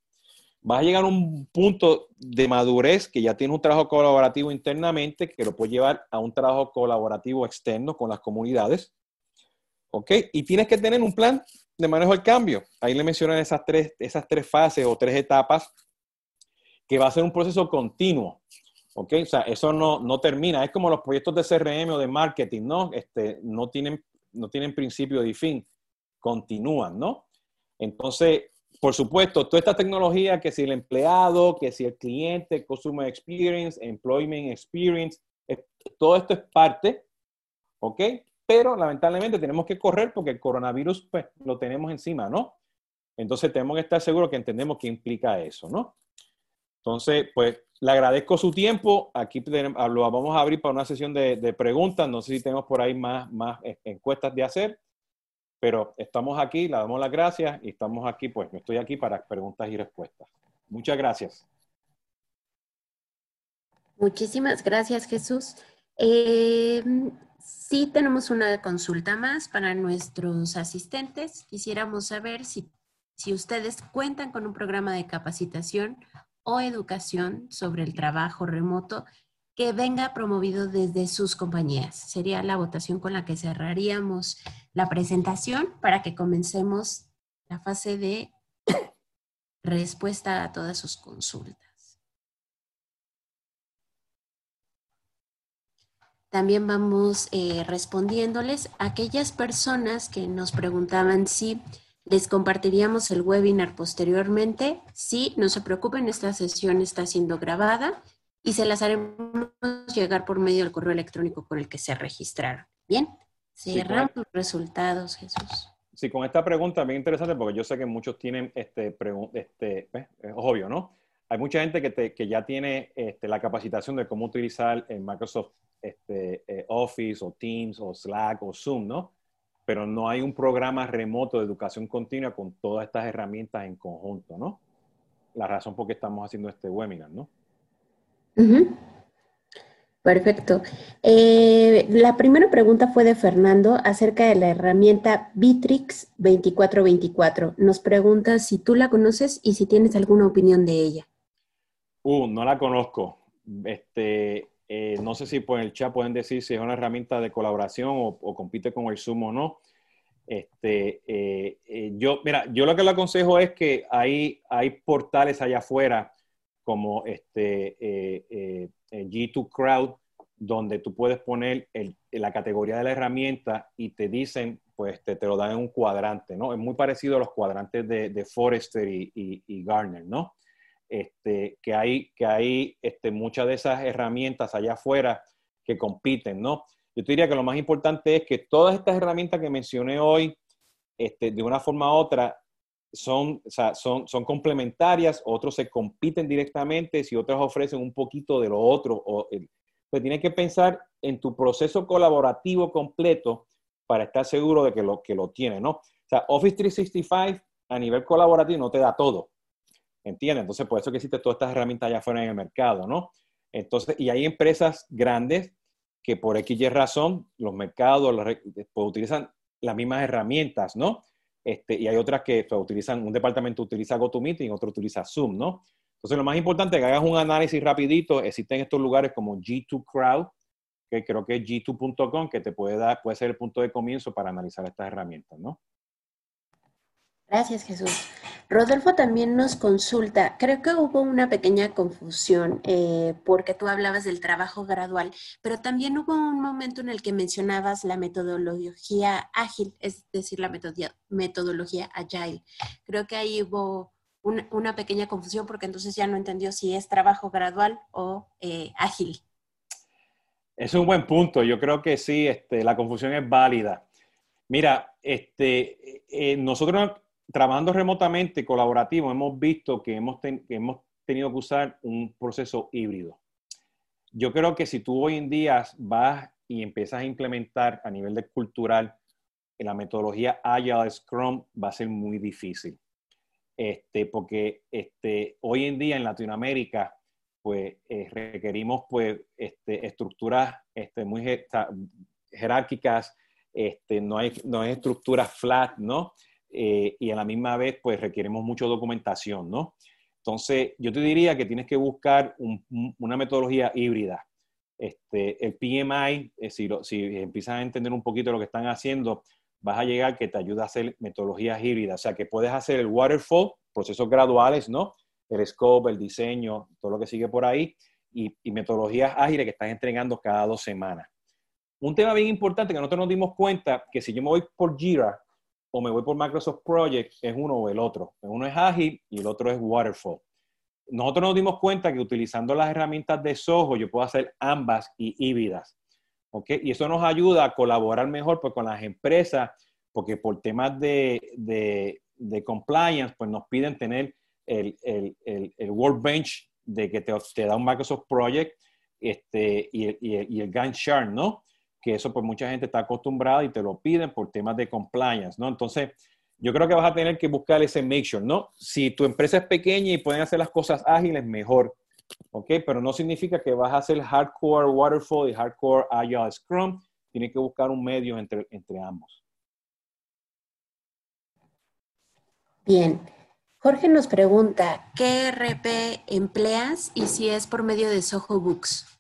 Vas a llegar a un punto de madurez que ya tiene un trabajo colaborativo internamente, que lo puede llevar a un trabajo colaborativo externo con las comunidades. ¿Ok? Y tienes que tener un plan de manejo del cambio. Ahí le mencionan esas tres, esas tres fases o tres etapas, que va a ser un proceso continuo. ¿Ok? O sea, eso no, no termina. Es como los proyectos de CRM o de marketing, ¿no? Este, no tienen no tienen principio y fin, continúan, ¿no? Entonces, por supuesto, toda esta tecnología, que si el empleado, que si el cliente, Customer Experience, Employment Experience, todo esto es parte, ¿ok? Pero lamentablemente tenemos que correr porque el coronavirus pues, lo tenemos encima, ¿no? Entonces tenemos que estar seguros que entendemos qué implica eso, ¿no? Entonces, pues le agradezco su tiempo. Aquí lo vamos a abrir para una sesión de, preguntas. No sé si tenemos por ahí más, más encuestas de hacer, pero estamos aquí, le damos las gracias y estamos aquí, pues estoy aquí para preguntas y respuestas. Muchas gracias. Muchísimas gracias, Jesús. Eh, sí tenemos una consulta más para nuestros asistentes. Quisiéramos saber si, si ustedes cuentan con un programa de capacitación o educación sobre el trabajo remoto que venga promovido desde sus compañías. Sería la votación con la que cerraríamos la presentación para que comencemos la fase de (coughs) respuesta a todas sus consultas. También vamos eh, respondiéndoles a aquellas personas que nos preguntaban si les compartiríamos el webinar posteriormente. Sí, no se preocupen, esta sesión está siendo grabada y se las haremos llegar por medio del correo electrónico con el que se registraron. Bien, cerramos los resultados, Jesús. Sí, con esta pregunta bien interesante porque yo sé que muchos tienen este, este es obvio, ¿no? Hay mucha gente que, que ya tiene este, la capacitación de cómo utilizar el Microsoft este, eh, Office o Teams o Slack o Zoom, ¿no? pero no hay un programa remoto de educación continua con todas estas herramientas en conjunto, ¿no? La razón por qué estamos haciendo este webinar, ¿no? Perfecto. Eh, la primera pregunta fue de Fernando acerca de la herramienta Bitrix 2424. Nos pregunta si tú la conoces y si tienes alguna opinión de ella. Uh, no la conozco. Este, eh, no sé si por el chat pueden decir si es una herramienta de colaboración o, compite con el Zoom o no. Este, eh, eh, yo, mira, yo lo que le aconsejo es que hay, hay portales allá afuera como este, G2 Crowd, donde tú puedes poner la categoría de la herramienta y te dicen, pues te, te, lo dan en un cuadrante, ¿no? Es muy parecido a los cuadrantes de, Forrester y, y Garner, ¿no? Este, que hay, que hay este, muchas de esas herramientas allá afuera que compiten, ¿no? Yo te diría que lo más importante es que todas estas herramientas que mencioné hoy, este, de una forma u otra, son, son, son complementarias, otros se compiten directamente, si otros ofrecen un poquito de lo otro. O, pues tienes que pensar en tu proceso colaborativo completo para estar seguro de que lo, que lo tiene, ¿no? O sea, Office 365 a nivel colaborativo no te da todo. ¿Entiendes? Entonces, por eso que existen todas estas herramientas allá afuera en el mercado, ¿no? Entonces, y hay empresas grandes que por X razón, los mercados pues, utilizan las mismas herramientas, ¿no? Este, y hay otras que pues, utilizan, un departamento utiliza GoToMeeting, otro utiliza Zoom, ¿no? Entonces, lo más importante es que hagas un análisis rapidito. Existen estos lugares como G2 Crowd, que creo que es g2.com, que te puede dar, puede ser el punto de comienzo para analizar estas herramientas, ¿no? Gracias, Jesús. Rodolfo también nos consulta, creo que hubo una pequeña confusión eh, porque tú hablabas del trabajo gradual, pero también hubo un momento en el que mencionabas la metodología ágil, es decir, la metodología agile. Creo que ahí hubo una pequeña confusión porque entonces ya no entendió si es trabajo gradual o eh, ágil. Es un buen punto, yo creo que sí, este, la confusión es válida. Mira, este, eh, nosotros trabajando remotamente, colaborativo, hemos visto que hemos, tenido que usar un proceso híbrido. Yo creo que si tú hoy en día vas y empiezas a implementar a nivel de cultural la metodología Agile Scrum, va a ser muy difícil. Este, porque este, hoy en día en Latinoamérica, pues eh, requerimos pues, este, estructuras este, muy jerárquicas, este, no, hay, no hay estructuras flat, ¿no? Eh, y a la misma vez pues requerimos mucha documentación, ¿no? Entonces, yo te diría que tienes que buscar una metodología híbrida. Este, el PMI, eh, si, si, empiezas a entender un poquito lo que están haciendo, vas a llegar que te ayuda a hacer metodologías híbridas. O sea, que puedes hacer el waterfall, procesos graduales, ¿no? El scope, el diseño, todo lo que sigue por ahí, y, y metodologías ágiles que estás entregando cada dos semanas. Un tema bien importante que nosotros nos dimos cuenta, que si yo me voy por Jira, o me voy por Microsoft Project, es uno o el otro. Uno es ágil y el otro es waterfall. Nosotros nos dimos cuenta que utilizando las herramientas de Soho yo puedo hacer ambas y híbridas. ¿ok? Y eso nos ayuda a colaborar mejor pues, con las empresas, porque por temas de, de, compliance, pues nos piden tener el, el, el, workbench de que te, da un Microsoft Project este, y, y, y el Gantt chart, ¿no? Que eso pues mucha gente está acostumbrada y te lo piden por temas de compliance, ¿no? Entonces, yo creo que vas a tener que buscar ese make sure, ¿no? Si tu empresa es pequeña y pueden hacer las cosas ágiles, mejor. ¿Ok? Pero no significa que vas a hacer hardcore waterfall y hardcore agile scrum. Tienes que buscar un medio entre, entre ambos. Bien. Jorge nos pregunta, ¿qué RP empleas y si es por medio de Soho Books?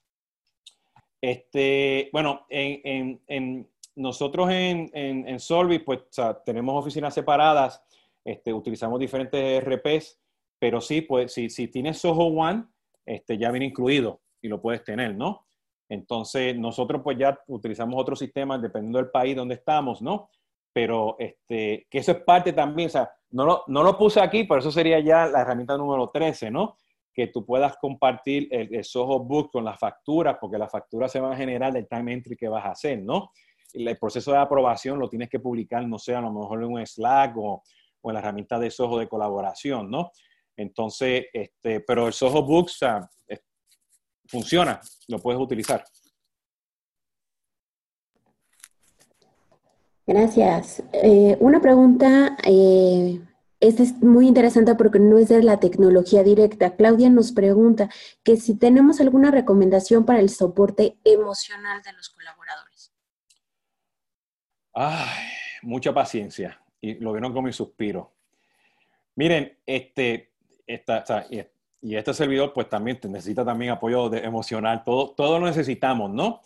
Este, bueno, en, nosotros en, en, Solvi, pues tenemos oficinas separadas, este, utilizamos diferentes RPs, pero sí, pues si, si tienes Soho One, este, ya viene incluido y lo puedes tener, ¿no? Entonces, nosotros pues ya utilizamos otros sistemas dependiendo del país donde estamos, ¿no? Pero este, que eso es parte también, o sea, no lo, no lo puse aquí, pero eso sería ya la herramienta número 13, ¿no? Que tú puedas compartir el, el Soho Book con las facturas, porque las facturas se van a generar del time entry que vas a hacer, ¿no? El proceso de aprobación lo tienes que publicar, no sé, a lo mejor en un Slack o, o en la herramienta de Soho de colaboración, ¿no? Entonces, este, pero el Soho Books funciona, lo puedes utilizar. Gracias. Eh, una pregunta, eh, esta es muy interesante porque no es de la tecnología directa. Claudia nos pregunta que si tenemos alguna recomendación para el soporte emocional de los colaboradores. Ay, mucha paciencia. Y lo vieron con mi suspiro. Miren, este, esta, y, este servidor pues también necesita también apoyo emocional, todo, todo lo necesitamos, ¿no?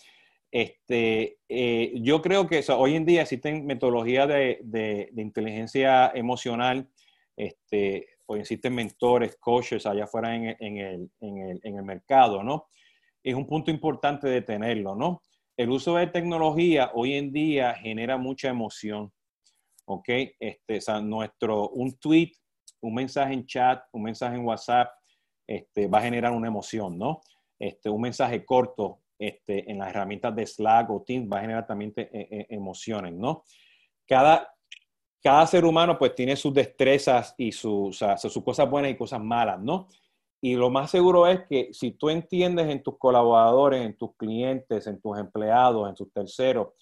Este, eh, yo creo que hoy en día existen metodologías de, de, inteligencia emocional, este, o existen mentores, coaches allá afuera en, el, en, el, en, el, mercado, ¿no? Es un punto importante de tenerlo, ¿no? El uso de tecnología hoy en día genera mucha emoción, ¿ok? Este, o nuestro, un tweet un mensaje en chat, un mensaje en WhatsApp, este, va a generar una emoción, ¿no? Este, un mensaje corto este, en las herramientas de Slack o Teams va a generar también e, e, emociones, ¿no? Cada, cada ser humano pues tiene sus destrezas y sus, cosas buenas y cosas malas, ¿no? Y lo más seguro es que si tú entiendes en tus colaboradores, en tus clientes, en tus empleados, en tus terceros,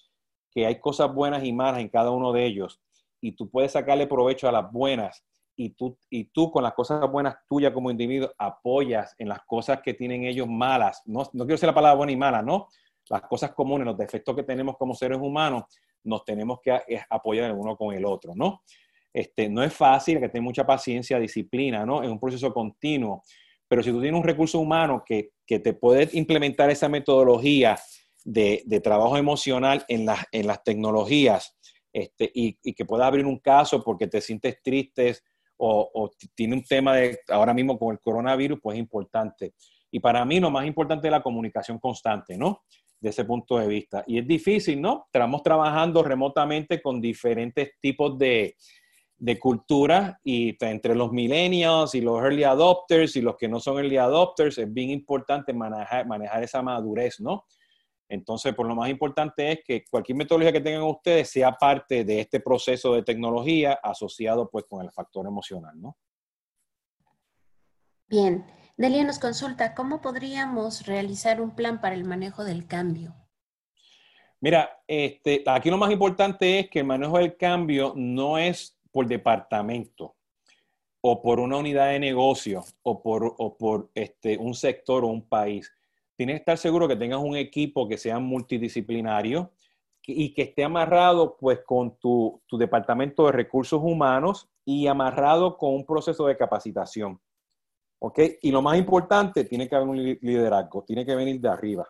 que hay cosas buenas y malas en cada uno de ellos, y tú puedes sacarle provecho a las buenas y tú, y tú con las cosas buenas tuyas como individuo apoyas en las cosas que tienen ellos malas, no, no quiero decir la palabra buena y mala, ¿no? Las cosas comunes, los defectos que tenemos como seres humanos, nos tenemos que apoyar el uno con el otro, ¿no? Este, no es fácil, hay que tener mucha paciencia, disciplina, ¿no? Es un proceso continuo, pero si tú tienes un recurso humano que, que te puede implementar esa metodología de, de trabajo emocional en, las en las tecnologías, este, y, y, que puedas abrir un caso porque te sientes triste o, tiene un tema de ahora mismo con el coronavirus, pues es importante. Y para mí lo más importante es la comunicación constante, ¿no? De ese punto de vista. Y es difícil, ¿no? Estamos trabajando remotamente con diferentes tipos de, de cultura y entre los millennials y los early adopters y los que no son early adopters, es bien importante manejar, manejar esa madurez, ¿no? Entonces, por lo más importante es que cualquier metodología que tengan ustedes sea parte de este proceso de tecnología asociado pues con el factor emocional, ¿no? Bien. Delia nos consulta, ¿cómo podríamos realizar un plan para el manejo del cambio? Mira, este, aquí lo más importante es que el manejo del cambio no es por departamento o por una unidad de negocio o por, este, un sector o un país tienes que estar seguro que tengas un equipo que sea multidisciplinario y que esté amarrado pues con tu, departamento de recursos humanos y amarrado con un proceso de capacitación. ¿Ok? Y lo más importante, tiene que haber un liderazgo, tiene que venir de arriba.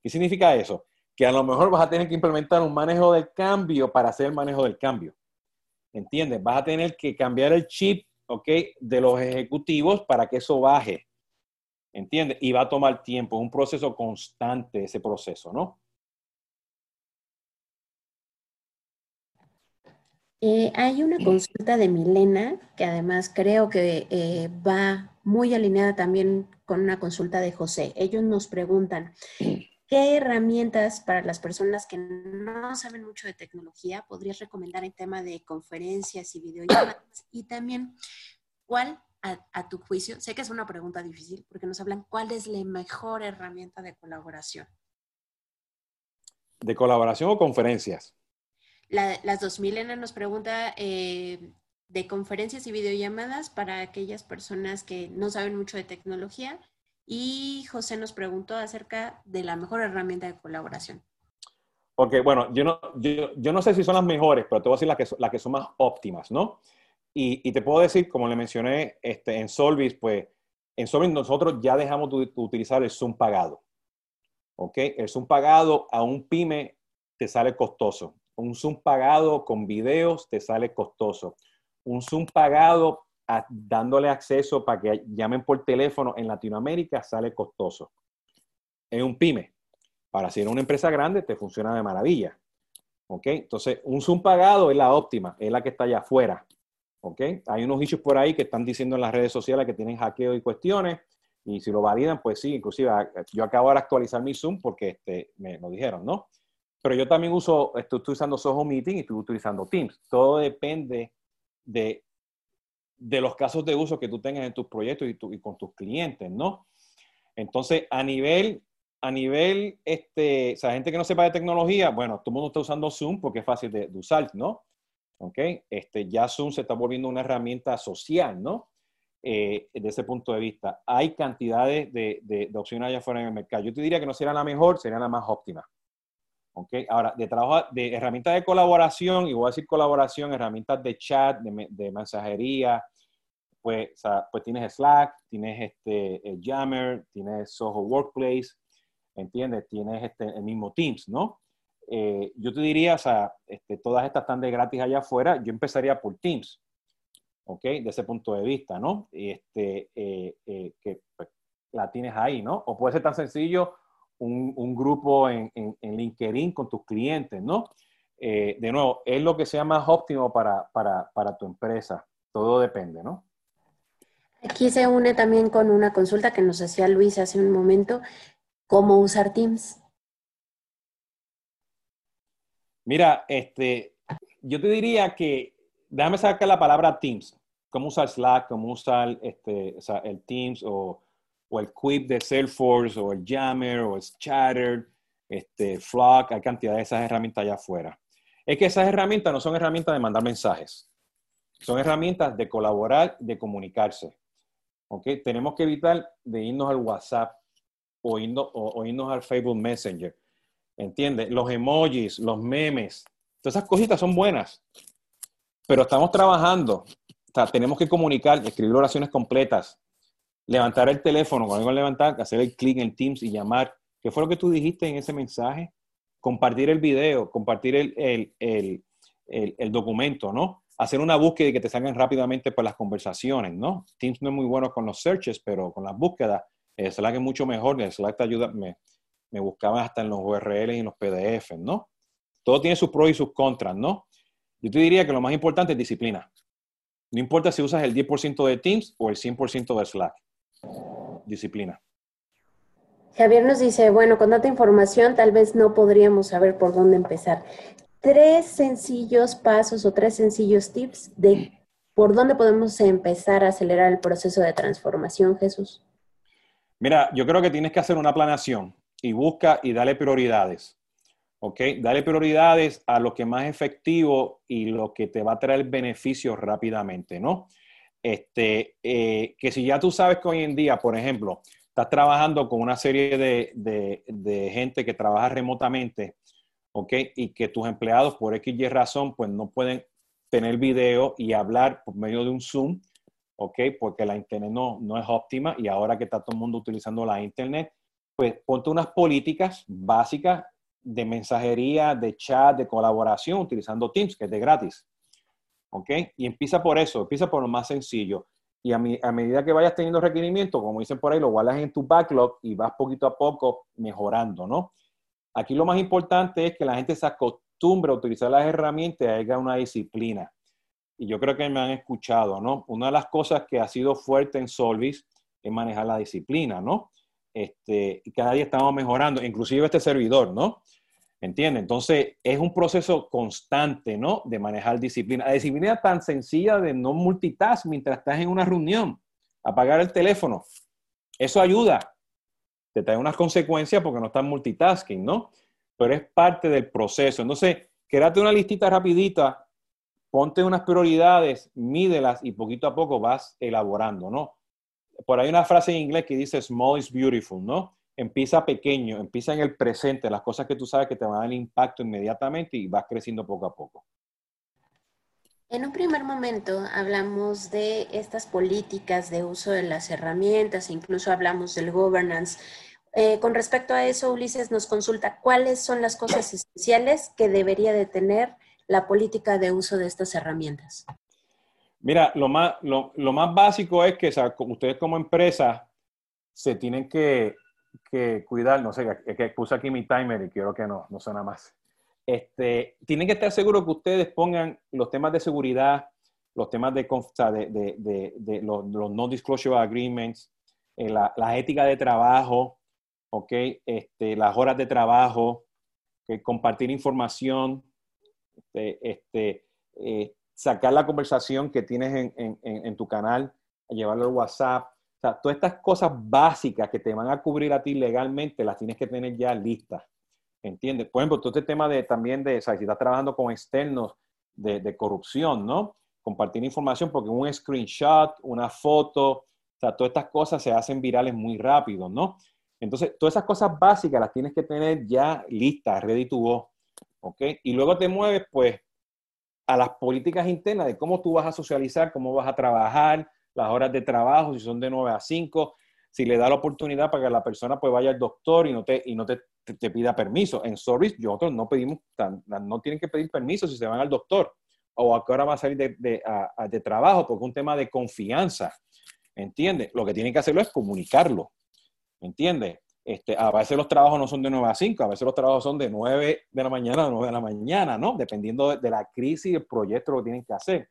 ¿Qué significa eso? Que a lo mejor vas a tener que implementar un manejo del cambio para hacer el manejo del cambio. ¿Entiendes? Vas a tener que cambiar el chip, ¿ok? De los ejecutivos para que eso baje. ¿Entiendes? Y va a tomar tiempo, es un proceso constante ese proceso, ¿no? Eh, hay una consulta de Milena que además creo que eh, va muy alineada también con una consulta de José. Ellos nos preguntan, ¿qué herramientas para las personas que no saben mucho de tecnología podrías recomendar en tema de conferencias y videollamadas? Y también, ¿cuál a, tu juicio? Sé que es una pregunta difícil porque nos hablan, ¿cuál es la mejor herramienta de colaboración? ¿De colaboración o conferencias? Las dos. Milena nos pregunta eh, de conferencias y videollamadas para aquellas personas que no saben mucho de tecnología. Y José nos preguntó acerca de la mejor herramienta de colaboración. Ok, bueno, yo no, yo, no sé si son las mejores, pero te voy a decir las que, las que son más óptimas, ¿no? Y, te puedo decir, como le mencioné este, en Solvis, pues en Solvis nosotros ya dejamos de utilizar el Zoom pagado. ¿Ok? El Zoom pagado a un pyme te sale costoso. Un Zoom pagado con videos te sale costoso. Un Zoom pagado dándole acceso para que llamen por teléfono en Latinoamérica sale costoso. Es un pyme. Para ser una empresa grande te funciona de maravilla. ¿Ok? Entonces, un Zoom pagado es la óptima, es la que está allá afuera. ¿Ok? Hay unos issues por ahí que están diciendo en las redes sociales que tienen hackeo y cuestiones. Y si lo validan, pues sí, inclusive yo acabo de actualizar mi Zoom porque este, me lo dijeron, ¿no? Pero yo también uso, estoy, usando Soho Meeting y estoy utilizando Teams. Todo depende de, de los casos de uso que tú tengas en tus proyectos y, y con tus clientes, ¿no? Entonces, a nivel, a nivel, este, o sea, gente que no sepa de tecnología, bueno, todo el mundo está usando Zoom porque es fácil de, usar, ¿no? ¿Ok? Este, ya Zoom se está volviendo una herramienta social, ¿no? Eh, desde ese punto de vista. Hay cantidades de, de, de, opciones allá afuera en el mercado. Yo te diría que no sería la mejor, sería la más óptima. Okay. Ahora, de trabajo, de herramientas de colaboración, y voy a decir colaboración, herramientas de chat, de, mensajería, pues, pues tienes Slack, tienes este, Jammer, tienes Soho Workplace, ¿entiendes? Tienes este, el mismo Teams, ¿no? Eh, yo te diría, o sea, este, todas estas están de gratis allá afuera, yo empezaría por Teams, ¿ok? De ese punto de vista, ¿no? Y este, eh, eh, que pues, la tienes ahí, ¿no? O puede ser tan sencillo un, grupo en, en, LinkedIn con tus clientes, ¿no? Eh, de nuevo, es lo que sea más óptimo para, para, para tu empresa. Todo depende, ¿no? Aquí se une también con una consulta que nos hacía Luis hace un momento, ¿cómo usar Teams? Mira, este, yo te diría que, déjame sacar la palabra Teams, cómo usar Slack, cómo usar este, el Teams o o el Quip de Salesforce, o el Jammer, o el Chatter, este, Flock, hay cantidad de esas herramientas allá afuera. Es que esas herramientas no son herramientas de mandar mensajes, son herramientas de colaborar, de comunicarse. ¿Okay? Tenemos que evitar de irnos al WhatsApp o irnos, o, irnos al Facebook Messenger. ¿Entiendes? Los emojis, los memes, todas esas cositas son buenas, pero estamos trabajando. O sea, tenemos que comunicar, escribir oraciones completas, levantar el teléfono, cuando digo levantar, hacer el clic en Teams y llamar. ¿Qué fue lo que tú dijiste en ese mensaje? Compartir el video, compartir el, el, el, documento, ¿no? Hacer una búsqueda y que te salgan rápidamente por las conversaciones, ¿no? Teams no es muy bueno con los searches, pero con las búsquedas, el Slack es mucho mejor, el Slack te ayuda, me, me buscaban hasta en los URLs y en los PDF, ¿no? Todo tiene sus pros y sus contras, ¿no? Yo te diría que lo más importante es disciplina. No importa si usas el 10% de Teams o el 100% de Slack disciplina. Javier nos dice, bueno, con tanta información tal vez no podríamos saber por dónde empezar. Tres sencillos pasos o tres sencillos tips de por dónde podemos empezar a acelerar el proceso de transformación, Jesús. Mira, yo creo que tienes que hacer una planeación y busca y dale prioridades. ¿Ok? Dale prioridades a lo que más efectivo y lo que te va a traer beneficios rápidamente, ¿no? Este, eh, que si ya tú sabes que hoy en día, por ejemplo, estás trabajando con una serie de, gente que trabaja remotamente, ¿ok? Y que tus empleados, por X y razón, pues no pueden tener video y hablar por medio de un Zoom, ¿ok? Porque la Internet no, no es óptima y ahora que está todo el mundo utilizando la Internet, pues ponte unas políticas básicas de mensajería, de chat, de colaboración utilizando Teams, que es de gratis. ¿Ok? Y empieza por eso, empieza por lo más sencillo. Y a, medida que vayas teniendo requerimientos, como dicen por ahí, lo guardas en tu backlog y vas poquito a poco mejorando, ¿no? Aquí lo más importante es que la gente se, acostumbre a utilizar las herramientas y haya una disciplina. Y yo creo que me han escuchado, ¿no? Una de las cosas que ha sido fuerte en Solvis es manejar la disciplina, ¿no? Este, y cada día estamos mejorando, inclusive este servidor, ¿no? ¿Entiende? Entonces, es un proceso constante, ¿no? De manejar disciplina. La disciplina tan sencilla de no multitask mientras estás en una reunión, apagar el teléfono. Eso ayuda. Te trae unas consecuencias porque no estás multitasking, ¿no? Pero es parte del proceso. Entonces, quédate una listita rapidita, ponte unas prioridades, mídelas y poquito a poco vas elaborando, ¿no? Por ahí una frase en inglés que dice small is beautiful, ¿no? Empieza pequeño, empieza en el presente, las cosas que tú sabes que te van a dar impacto inmediatamente y vas creciendo poco a poco. En un primer momento hablamos de estas políticas de uso de las herramientas, incluso hablamos del governance. Eh, con respecto a eso, Ulises nos consulta cuáles son las cosas esenciales que debería de tener la política de uso de estas herramientas. Mira, lo más, lo, más básico es que ustedes como empresa se tienen que, cuidar, no sé, que, puse aquí mi timer y quiero que no, no suena más. Este, tienen que estar seguros que ustedes pongan los temas de seguridad, los temas de, de, de, los, no disclosure agreements, eh, la, ética de trabajo, okay, este, las horas de trabajo, compartir información, este, este eh, sacar la conversación que tienes en, tu canal, llevarlo al WhatsApp. O sea, todas estas cosas básicas que te van a cubrir a ti legalmente, las tienes que tener ya listas. ¿Entiendes? Por ejemplo, todo este tema de también de, o si estás trabajando con externos de, corrupción, ¿no? Compartir información porque un screenshot, una foto, o sea, todas estas cosas se hacen virales muy rápido, ¿no? Entonces, todas esas cosas básicas las tienes que tener ya listas, ready to go, ¿ok? Y luego te mueves, pues, a las políticas internas de cómo tú vas a socializar, cómo vas a trabajar, las horas de trabajo, si son de 9 a 5, si le da la oportunidad para que la persona pues vaya al doctor y no te, y no te, te, pida permiso. En Service, nosotros no pedimos, no tienen que pedir permiso si se van al doctor o a qué hora va a salir de, de, de trabajo, porque es un tema de confianza. ¿Entiendes? Lo que tienen que hacerlo es comunicarlo. ¿Entiendes? Este, a veces los trabajos no son de 9 a 5, a veces los trabajos son de 9 de la mañana a 9 de la mañana, ¿no? Dependiendo de, la crisis y el proyecto que tienen que hacer.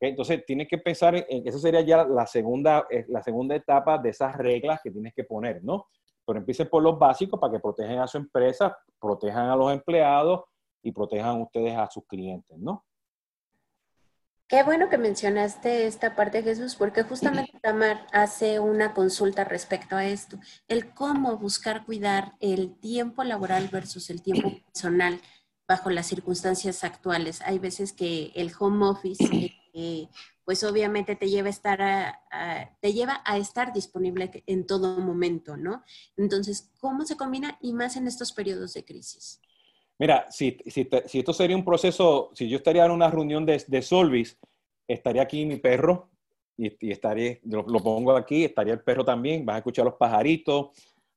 Entonces, tienes que pensar en, eso sería ya la segunda, eh, la segunda etapa de esas reglas que tienes que poner, ¿no? Pero empiecen por los básicos para que protejan a su empresa, protejan a los empleados y protejan ustedes a sus clientes, ¿no? Qué bueno que mencionaste esta parte, Jesús, porque justamente (clears throat) Tamar hace una consulta respecto a esto, el cómo buscar cuidar el tiempo laboral versus el tiempo (clears throat) personal bajo las circunstancias actuales. Hay veces que el home office, pues obviamente te lleva a estar te lleva a estar disponible en todo momento, ¿no? Entonces, ¿cómo se combina y más en estos periodos de crisis? Mira, si, si, esto sería un proceso, si yo estaría en una reunión de, de Solvis, estaría aquí mi perro y, y estaría, lo, pongo aquí, estaría el perro también, vas a escuchar los pajaritos.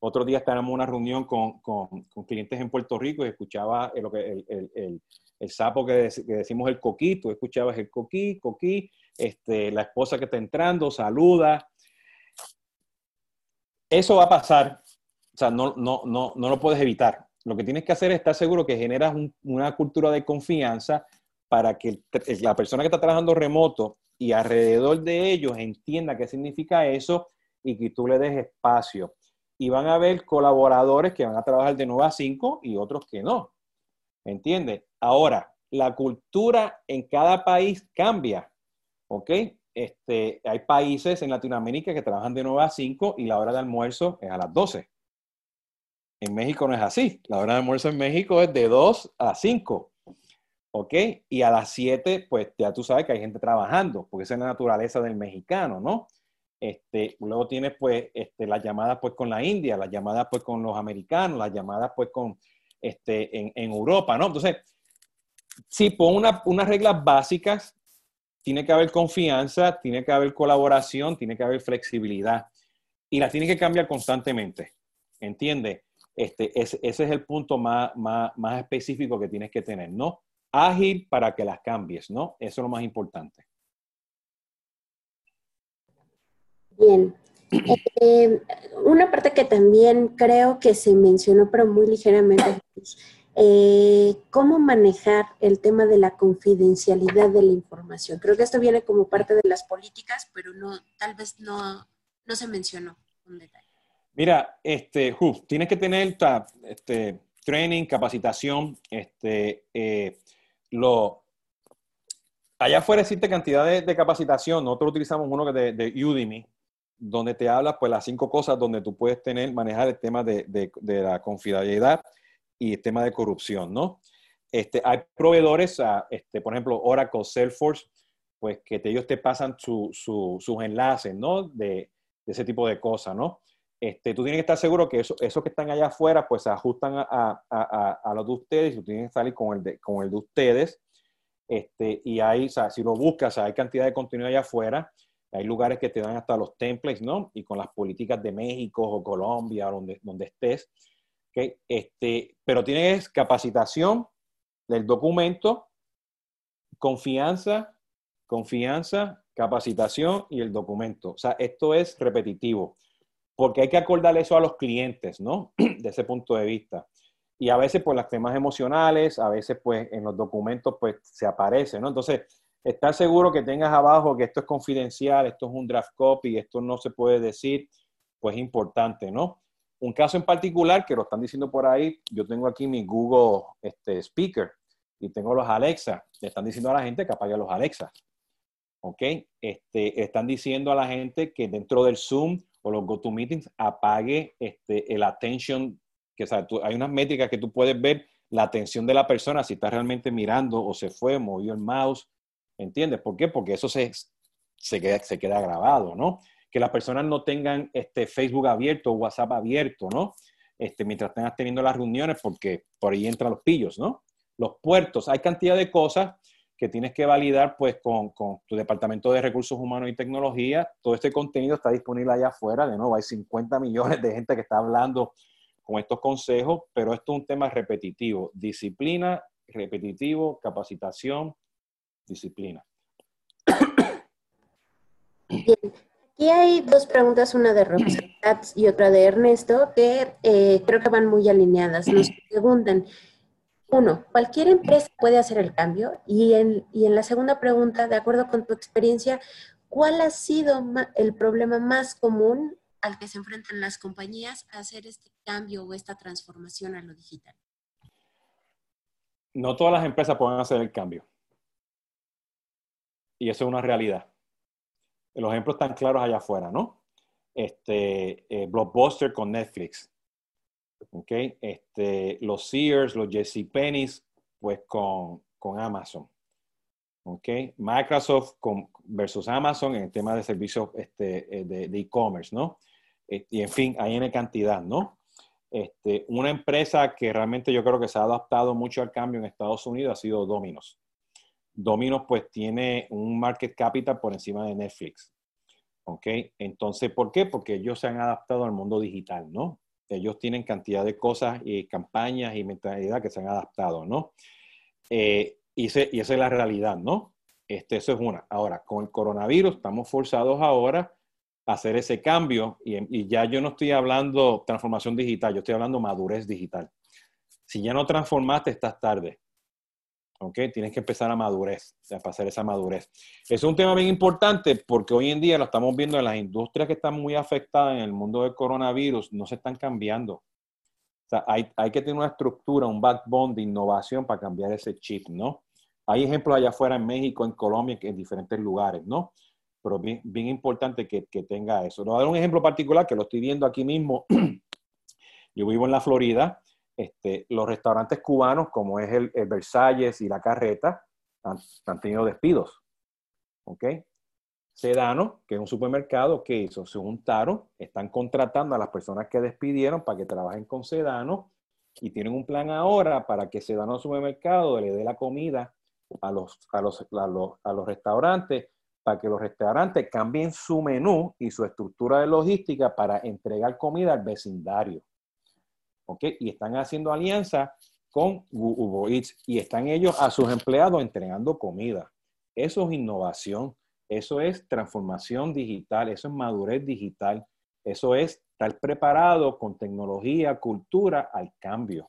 Otro día estábamos en una reunión con, con, clientes en Puerto Rico y escuchaba el, el, el, el sapo que, que, decimos el coquí, tú escuchabas el coquí, coquí, este, la esposa que está entrando, saluda. Eso va a pasar, o sea, no, no, no, no lo puedes evitar. Lo que tienes que hacer es estar seguro que generas una cultura de confianza para que la persona que está trabajando remoto y alrededor de ellos entienda qué significa eso y que tú le des espacio. Y van a haber colaboradores que van a trabajar de 9 a 5 y otros que no. ¿Entiendes? Ahora, la cultura en cada país cambia. ¿Ok? Este, hay países en Latinoamérica que trabajan de 9 a 5 y la hora de almuerzo es a las 12. En México no es así. La hora de almuerzo en México es de 2 a 5. ¿Ok? Y a las 7, pues ya tú sabes que hay gente trabajando, porque esa es la naturaleza del mexicano, ¿no? Este, luego tienes pues este, las llamadas pues con la India, las llamadas pues con los americanos, las llamadas pues con este, en, Europa, ¿no? Entonces, si pon una, unas reglas básicas, tiene que haber confianza, tiene que haber colaboración, tiene que haber flexibilidad y las tiene que cambiar constantemente, ¿entiendes? Este, ese, es el punto más, más, específico que tienes que tener, ¿no? Ágil para que las cambies, ¿no? Eso es lo más importante. Bien. Eh, una parte que también creo que se mencionó, pero muy ligeramente, eh, cómo manejar el tema de la confidencialidad de la información. Creo que esto viene como parte de las políticas, pero no, tal vez no, no se mencionó con detalle. Mira, este, tienes que tener este, training, capacitación, este, eh, lo, allá afuera existe cantidad de, capacitación, nosotros utilizamos uno de, de Udemy, donde te habla pues las cinco cosas donde tú puedes tener, manejar el tema de, de, la confidencialidad y el tema de corrupción, ¿no? Este, hay proveedores, este, por ejemplo, Oracle, Salesforce, pues que ellos te pasan su, su, sus enlaces, ¿no? De, ese tipo de cosas, ¿no? Este, tú tienes que estar seguro que eso, esos que están allá afuera, pues se ajustan a, a, a, los de ustedes y tú tienes que salir con el de, con el de ustedes. Este, y ahí, o sea, si lo buscas, hay cantidad de contenido allá afuera. Hay lugares que te dan hasta los templates, ¿no? Y con las políticas de México o Colombia, donde, donde estés, este, pero tienes capacitación del documento, confianza, confianza, capacitación y el documento. O sea, esto es repetitivo, porque hay que acordar eso a los clientes, ¿no? (clears throat) De ese punto de vista. Y a veces, pues, las temas emocionales, a veces, pues, en los documentos, pues, se aparece, ¿no? Entonces, estar seguro que tengas abajo que esto es confidencial, esto es un draft copy, esto no se puede decir, pues, es importante, ¿no? Un caso en particular que lo están diciendo por ahí, yo tengo aquí mi Google este, Speaker y tengo los Alexa. Le están diciendo a la gente que apague los Alexa. ¿Ok? Este, están diciendo a la gente que dentro del Zoom o los GoToMeetings apague este, el attention, que hay unas métricas que tú puedes ver la atención de la persona, si está realmente mirando o se fue, movió el mouse. ¿Entiendes? ¿Por qué? Porque eso se, se, queda, se queda grabado, ¿no? que las personas no tengan este Facebook abierto o WhatsApp abierto, ¿no? Este, mientras estén teniendo las reuniones, porque por ahí entran los pillos, ¿no? Los puertos, hay cantidad de cosas que tienes que validar pues con, con, tu departamento de recursos humanos y tecnología. Todo este contenido está disponible allá afuera. De nuevo, hay 50 millones de gente que está hablando con estos consejos, pero esto es un tema repetitivo. Disciplina, repetitivo, capacitación, disciplina. Bien. Y hay dos preguntas, una de Roxanne (clears throat) y otra de Ernesto, que eh, creo que van muy alineadas. Nos (clears throat) preguntan, uno, ¿cualquier empresa puede hacer el cambio? Y en, y en la segunda pregunta, de acuerdo con tu experiencia, ¿cuál ha sido el problema más común al que se enfrentan las compañías a hacer este cambio o esta transformación a lo digital? No todas las empresas pueden hacer el cambio. Y eso es una realidad los ejemplos están claros allá afuera, ¿no? Este, eh, Blockbuster con Netflix. ¿Ok? Este, los Sears, los JCPenney's, pues con, con Amazon. ¿Ok? Microsoft con, versus Amazon en el tema de servicios este, eh, de e-commerce, ¿no? Eh, y en fin, hay en cantidad, ¿no? Este, una empresa que realmente yo creo que se ha adaptado mucho al cambio en Estados Unidos ha sido Domino's. Domino's pues tiene un market capital por encima de Netflix. ¿Ok? Entonces, ¿por qué? Porque ellos se han adaptado al mundo digital, ¿no? Ellos tienen cantidad de cosas y campañas y mentalidad que se han adaptado, ¿no? Eh, y, esa es la realidad, ¿no? Este, eso es una. Ahora, con el coronavirus estamos forzados ahora a hacer ese cambio y, y ya yo no estoy hablando transformación digital, yo estoy hablando madurez digital. Si ya no transformaste, estás tarde. ¿Ok? Tienes que empezar a madurez, a pasar esa madurez. Es un tema bien importante porque hoy en día lo estamos viendo en las industrias que están muy afectadas en el mundo del coronavirus, no se están cambiando. O sea, hay, hay que tener una estructura, un backbone de innovación para cambiar ese chip, ¿no? Hay ejemplos allá afuera en México, en Colombia, en diferentes lugares, ¿no? Pero bien, bien importante que, que tenga eso. Le voy a dar un ejemplo particular que lo estoy viendo aquí mismo. (clears throat) Yo vivo en la Florida este, los restaurantes cubanos, como es el, Versalles y la Carreta, han, tenido despidos. ¿Ok? Sedano, que es un supermercado, que hizo? Se juntaron, están contratando a las personas que despidieron para que trabajen con Sedano y tienen un plan ahora para que Sedano supermercado le dé la comida a los, a los, a los, a los restaurantes para que los restaurantes cambien su menú y su estructura de logística para entregar comida al vecindario. Y están haciendo alianza con Uber Eats y están ellos a sus empleados entregando comida. Eso es innovación, eso es transformación digital, eso es madurez digital, eso es estar preparado con tecnología, cultura al cambio.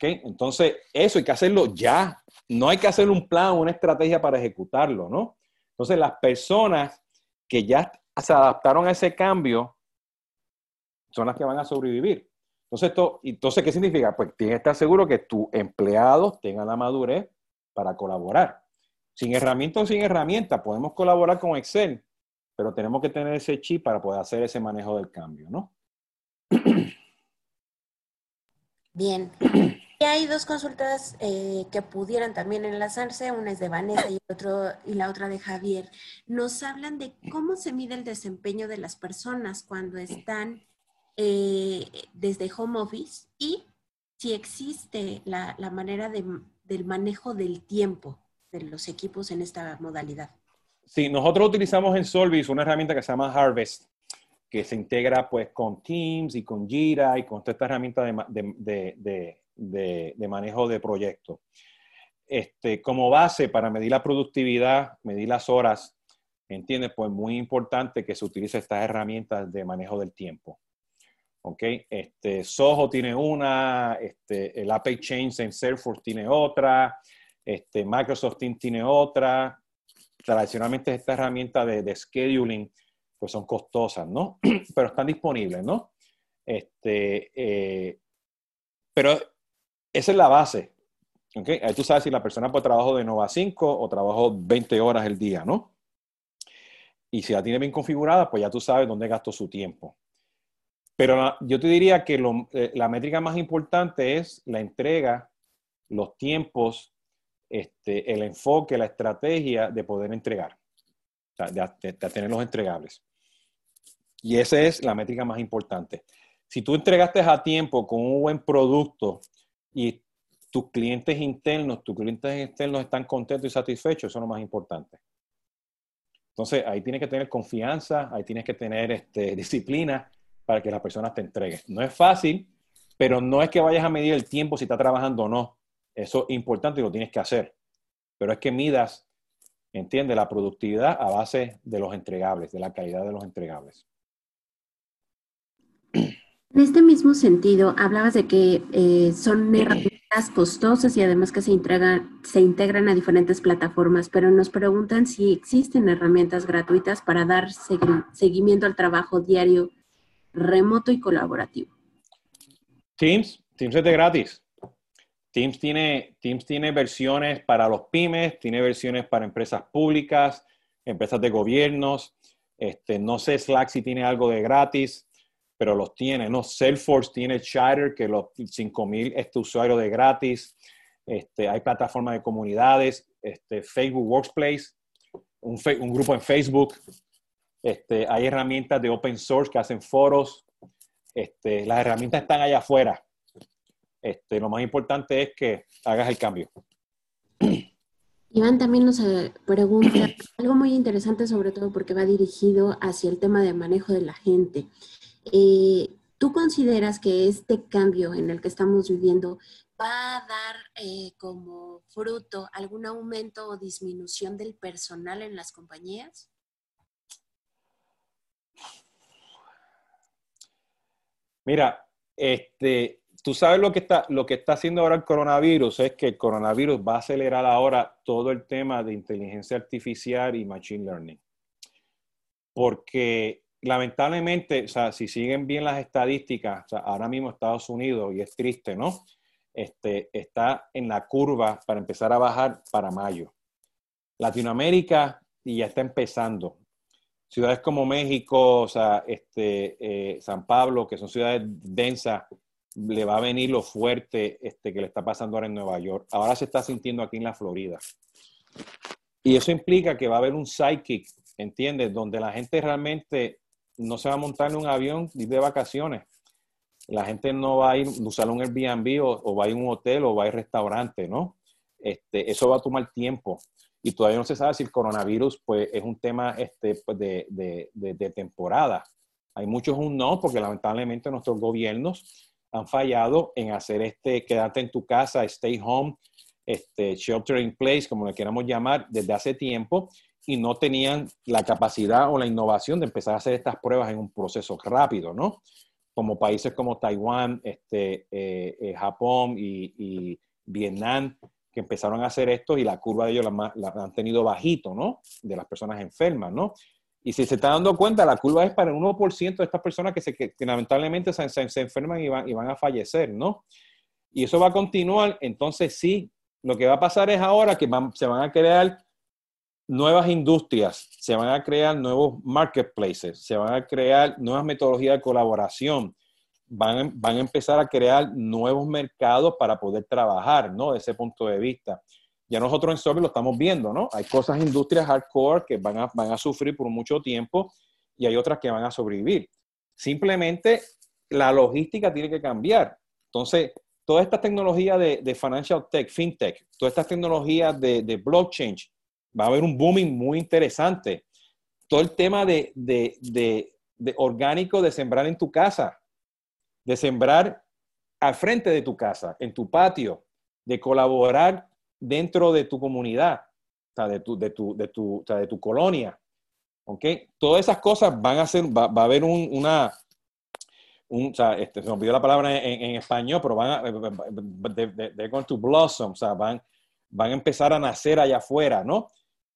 Entonces, eso hay que hacerlo ya. No hay que hacer un plan, una estrategia para ejecutarlo, ¿no? Entonces, las personas que ya se adaptaron a ese cambio son las que van a sobrevivir. Entonces, esto, entonces, ¿qué significa? Pues tienes que estar seguro que tus empleados tengan la madurez para colaborar. Sin herramienta o sin herramienta, podemos colaborar con Excel, pero tenemos que tener ese chip para poder hacer ese manejo del cambio, ¿no? (clears throat) Bien. Y hay dos consultas eh, que pudieran también enlazarse, una es de Vanessa y, otro, y la otra de Javier. Nos hablan de cómo se mide el desempeño de las personas cuando están eh, desde home office y si existe la, manera del manejo del tiempo de los equipos en esta modalidad. Sí, nosotros utilizamos en Solvis una herramienta que se llama Harvest, que se integra pues con Teams y con Jira y con toda esta herramienta de, de, manejo de proyectos. Este, como base para medir la productividad, medir las horas, ¿entiendes? Pues muy importante que se utilice estas herramientas de manejo del tiempo. ¿Ok? Este, Soho tiene una, este, el Apex Chains en Salesforce tiene otra, este, Microsoft Teams tiene otra. Tradicionalmente esta herramienta de, de scheduling pues son costosas, ¿no? (clears throat) pero están disponibles, ¿no? Este, eh, pero esa es la base. ¿okay? Ahí tú sabes si la persona puede trabajo de 9 a 5 o trabajo 20 horas el día, ¿no? Y si la tiene bien configurada, pues ya tú sabes dónde gastó su tiempo. Pero yo te diría que eh, la métrica más importante es la entrega, los tiempos, este, el enfoque, la estrategia de poder entregar, de, tener los entregables. Y esa es la métrica más importante. Si tú entregaste a tiempo con un buen producto y tus clientes internos, tus clientes externos están contentos y satisfechos, eso es lo más importante. Entonces, ahí tienes que tener confianza, ahí tienes que tener este, (laughs) disciplina para que las personas te entreguen. No es fácil, pero no es que vayas a medir el tiempo si está trabajando o no. Eso es importante y lo tienes que hacer. Pero es que midas, entiende, la productividad a base de los entregables, de la calidad de los entregables. En este mismo sentido, hablabas de que eh, son herramientas costosas y además que se, se integran a diferentes plataformas, pero nos preguntan si existen herramientas gratuitas para dar seguimiento al trabajo diario, remoto y colaborativo. Teams, Teams es de gratis. Teams tiene, Teams tiene versiones para los pymes, tiene versiones para empresas públicas, empresas de gobiernos. Este, no sé Slack si tiene algo de gratis pero los tiene, ¿no? Salesforce tiene Chatter, que los 5.000 este usuario de gratis. Este, hay plataformas de comunidades, este, Facebook Workplace, un, un, grupo en Facebook. Este, hay herramientas de open source que hacen foros. Este, las herramientas están allá afuera. Este, lo más importante es que hagas el cambio. (clears throat) Iván también nos eh, pregunta (clears throat) algo muy interesante, sobre todo porque va dirigido hacia el tema de manejo de la gente. Eh, ¿Tú consideras que este cambio en el que estamos viviendo va a dar eh, como fruto algún aumento o disminución del personal en las compañías? Mira, este, tú sabes lo que está, lo que está haciendo ahora el coronavirus es que el coronavirus va a acelerar ahora todo el tema de inteligencia artificial y machine learning. Porque lamentablemente, o sea, si siguen bien las estadísticas, ahora mismo Estados Unidos, y es triste, ¿no? Este, está en la curva para empezar a bajar para mayo. Latinoamérica y ya está empezando. Ciudades como México, o sea, este, eh, San Pablo, que son ciudades densas, le va a venir lo fuerte este, que le está pasando ahora en Nueva York. Ahora se está sintiendo aquí en la Florida. Y eso implica que va a haber un psychic, ¿entiendes? Donde la gente realmente no se va a montar en un avión de vacaciones. La gente no va a ir a usar un Airbnb o, va a ir un hotel o va a ir un restaurante, ¿no? Este, eso va a tomar tiempo. Y todavía no se sabe si el coronavirus pues, es un tema este, pues, de, de, de, temporada. Hay muchos un no, porque lamentablemente nuestros gobiernos han fallado en hacer este quedarte en tu casa, stay home, este, shelter in place, como le queramos llamar, desde hace tiempo y no tenían la capacidad o la innovación de empezar a hacer estas pruebas en un proceso rápido, ¿no? como países como Taiwán, este, eh, eh, Japón y, Vietnam, que empezaron a hacer esto y la curva de ellos la, han tenido bajito, ¿no? De las personas enfermas, ¿no? Y si se está dando cuenta, la curva es para el 1% de estas personas que, se, que, lamentablemente se, se, enferman y van, y van a fallecer, ¿no? Y eso va a continuar, entonces sí, lo que va a pasar es ahora que se van a crear nuevas industrias, se van a crear nuevos marketplaces, se van a crear nuevas metodologías de colaboración, van, van a empezar a crear nuevos mercados para poder trabajar, ¿no? De ese punto de vista. Ya nosotros en Sobre lo estamos viendo, ¿no? Hay cosas, industrias hardcore que van a, van a sufrir por mucho tiempo y hay otras que van a sobrevivir. Simplemente la logística tiene que cambiar. Entonces, toda esta tecnología de, de financial tech, fintech, todas estas tecnologías de, de blockchain, va a haber un booming muy interesante. Todo el tema de, orgánico de sembrar en tu casa, de sembrar al frente de tu casa, en tu patio, de colaborar dentro de tu comunidad, de, tu, de, tu, de, tu, de tu colonia. ¿Okay? Todas esas cosas van a ser, va, a haber una, un, o sea, este, se me olvidó la palabra en, español, pero van a, they're going to blossom, o sea, van, van a empezar a nacer allá afuera, ¿no?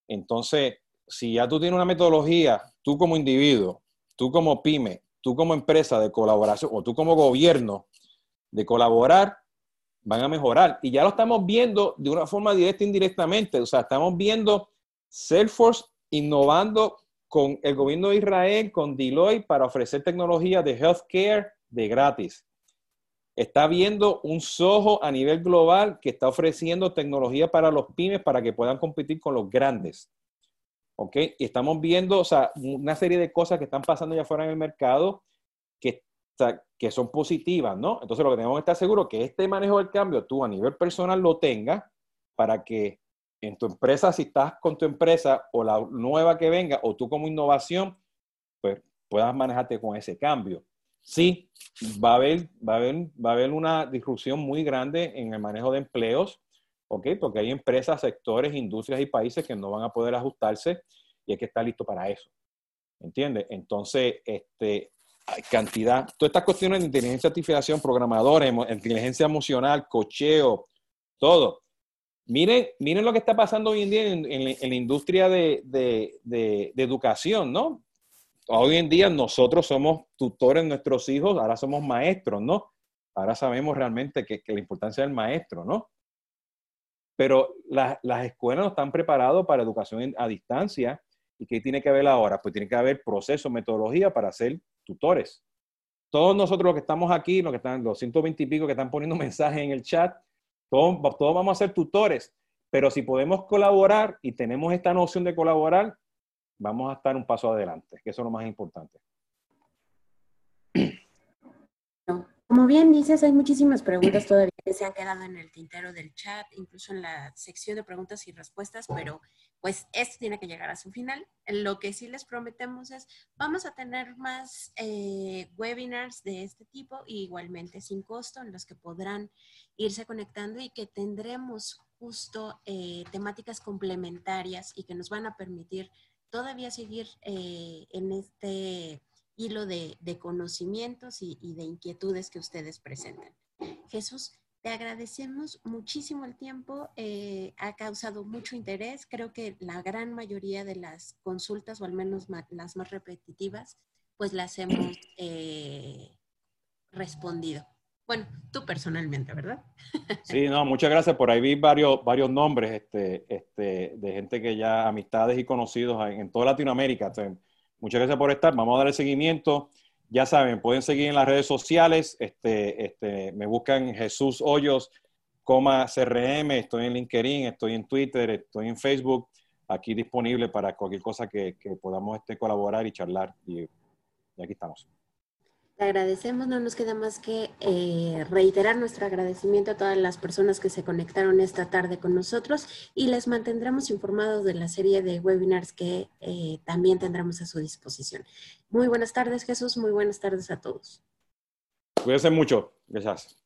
Entonces, si ya tú tienes una metodología, tú como individuo, tú como pyme, tú como empresa de colaboración o tú como gobierno de colaborar, van a mejorar. Y ya lo estamos viendo de una forma directa e indirectamente. O sea, estamos viendo Salesforce innovando con el gobierno de Israel, con Deloitte, para ofrecer tecnología de healthcare de gratis. Está viendo un Soho a nivel global que está ofreciendo tecnología para los pymes para que puedan competir con los grandes. ¿Ok? Y estamos viendo, o sea, una serie de cosas que están pasando ya afuera en el mercado que, que son positivas, ¿no? Entonces, lo que tenemos que estar seguros es que este manejo del cambio tú a nivel personal lo tengas para que en tu empresa, si estás con tu empresa o la nueva que venga, o tú como innovación, pues puedas manejarte con ese cambio sí, va a haber, va a haber, va a haber una disrupción muy grande en el manejo de empleos, ¿ok? Porque hay empresas, sectores, industrias y países que no van a poder ajustarse y hay que estar listo para eso. ¿Entiendes? Entonces, este, hay cantidad, todas estas cuestiones de inteligencia artificial, programadores, inteligencia emocional, cocheo, todo. Miren, miren lo que está pasando hoy en día en, la industria de, de, educación, ¿no? hoy en día nosotros somos tutores de nuestros hijos, ahora somos maestros, ¿no? Ahora sabemos realmente que, la importancia del maestro, ¿no? Pero las escuelas no están preparadas para educación a distancia. ¿Y qué tiene que haber ahora? Pues tiene que haber proceso, metodología para ser tutores. Todos nosotros los que estamos aquí, los que están, los 120 y pico que están poniendo (laughs) mensajes en el chat, todos, todos vamos a ser tutores. Pero si podemos colaborar y tenemos esta noción de colaborar, vamos a estar un paso adelante, que eso es lo más importante. Como bien dices, hay muchísimas preguntas todavía que se han quedado en el tintero del chat, incluso en la sección de preguntas y respuestas, pero pues esto tiene que llegar a su final. Lo que sí les prometemos es, vamos a tener más eh, webinars de este tipo, igualmente sin costo, en los que podrán irse conectando y que tendremos justo eh, temáticas complementarias y que nos van a permitir todavía seguir eh, en este hilo de, conocimientos y, de inquietudes que ustedes presentan. Jesús, te agradecemos muchísimo el tiempo, eh, ha causado mucho interés, creo que la gran mayoría de las consultas, o al menos las más repetitivas, pues las hemos eh, respondido. Bueno, tú personalmente, ¿verdad? (laughs) Sí, no, muchas gracias. Por ahí vi varios, varios nombres este, este, de gente que ya, amistades y conocidos en, toda Latinoamérica. muchas gracias por estar. Vamos a dar el seguimiento. Ya saben, pueden seguir en las redes sociales. Este, este, me buscan Jesús Hoyos, coma CRM. Estoy en LinkedIn, estoy en Twitter, estoy en Facebook. Aquí disponible para cualquier cosa que, podamos este, colaborar y charlar. y aquí estamos. Te agradecemos, no nos queda más que eh, reiterar nuestro agradecimiento a todas las personas que se conectaron esta tarde con nosotros y les mantendremos informados de la serie de webinars que eh, también tendremos a su disposición. Muy buenas tardes, Jesús, muy buenas tardes a todos. Cuídense mucho. Gracias.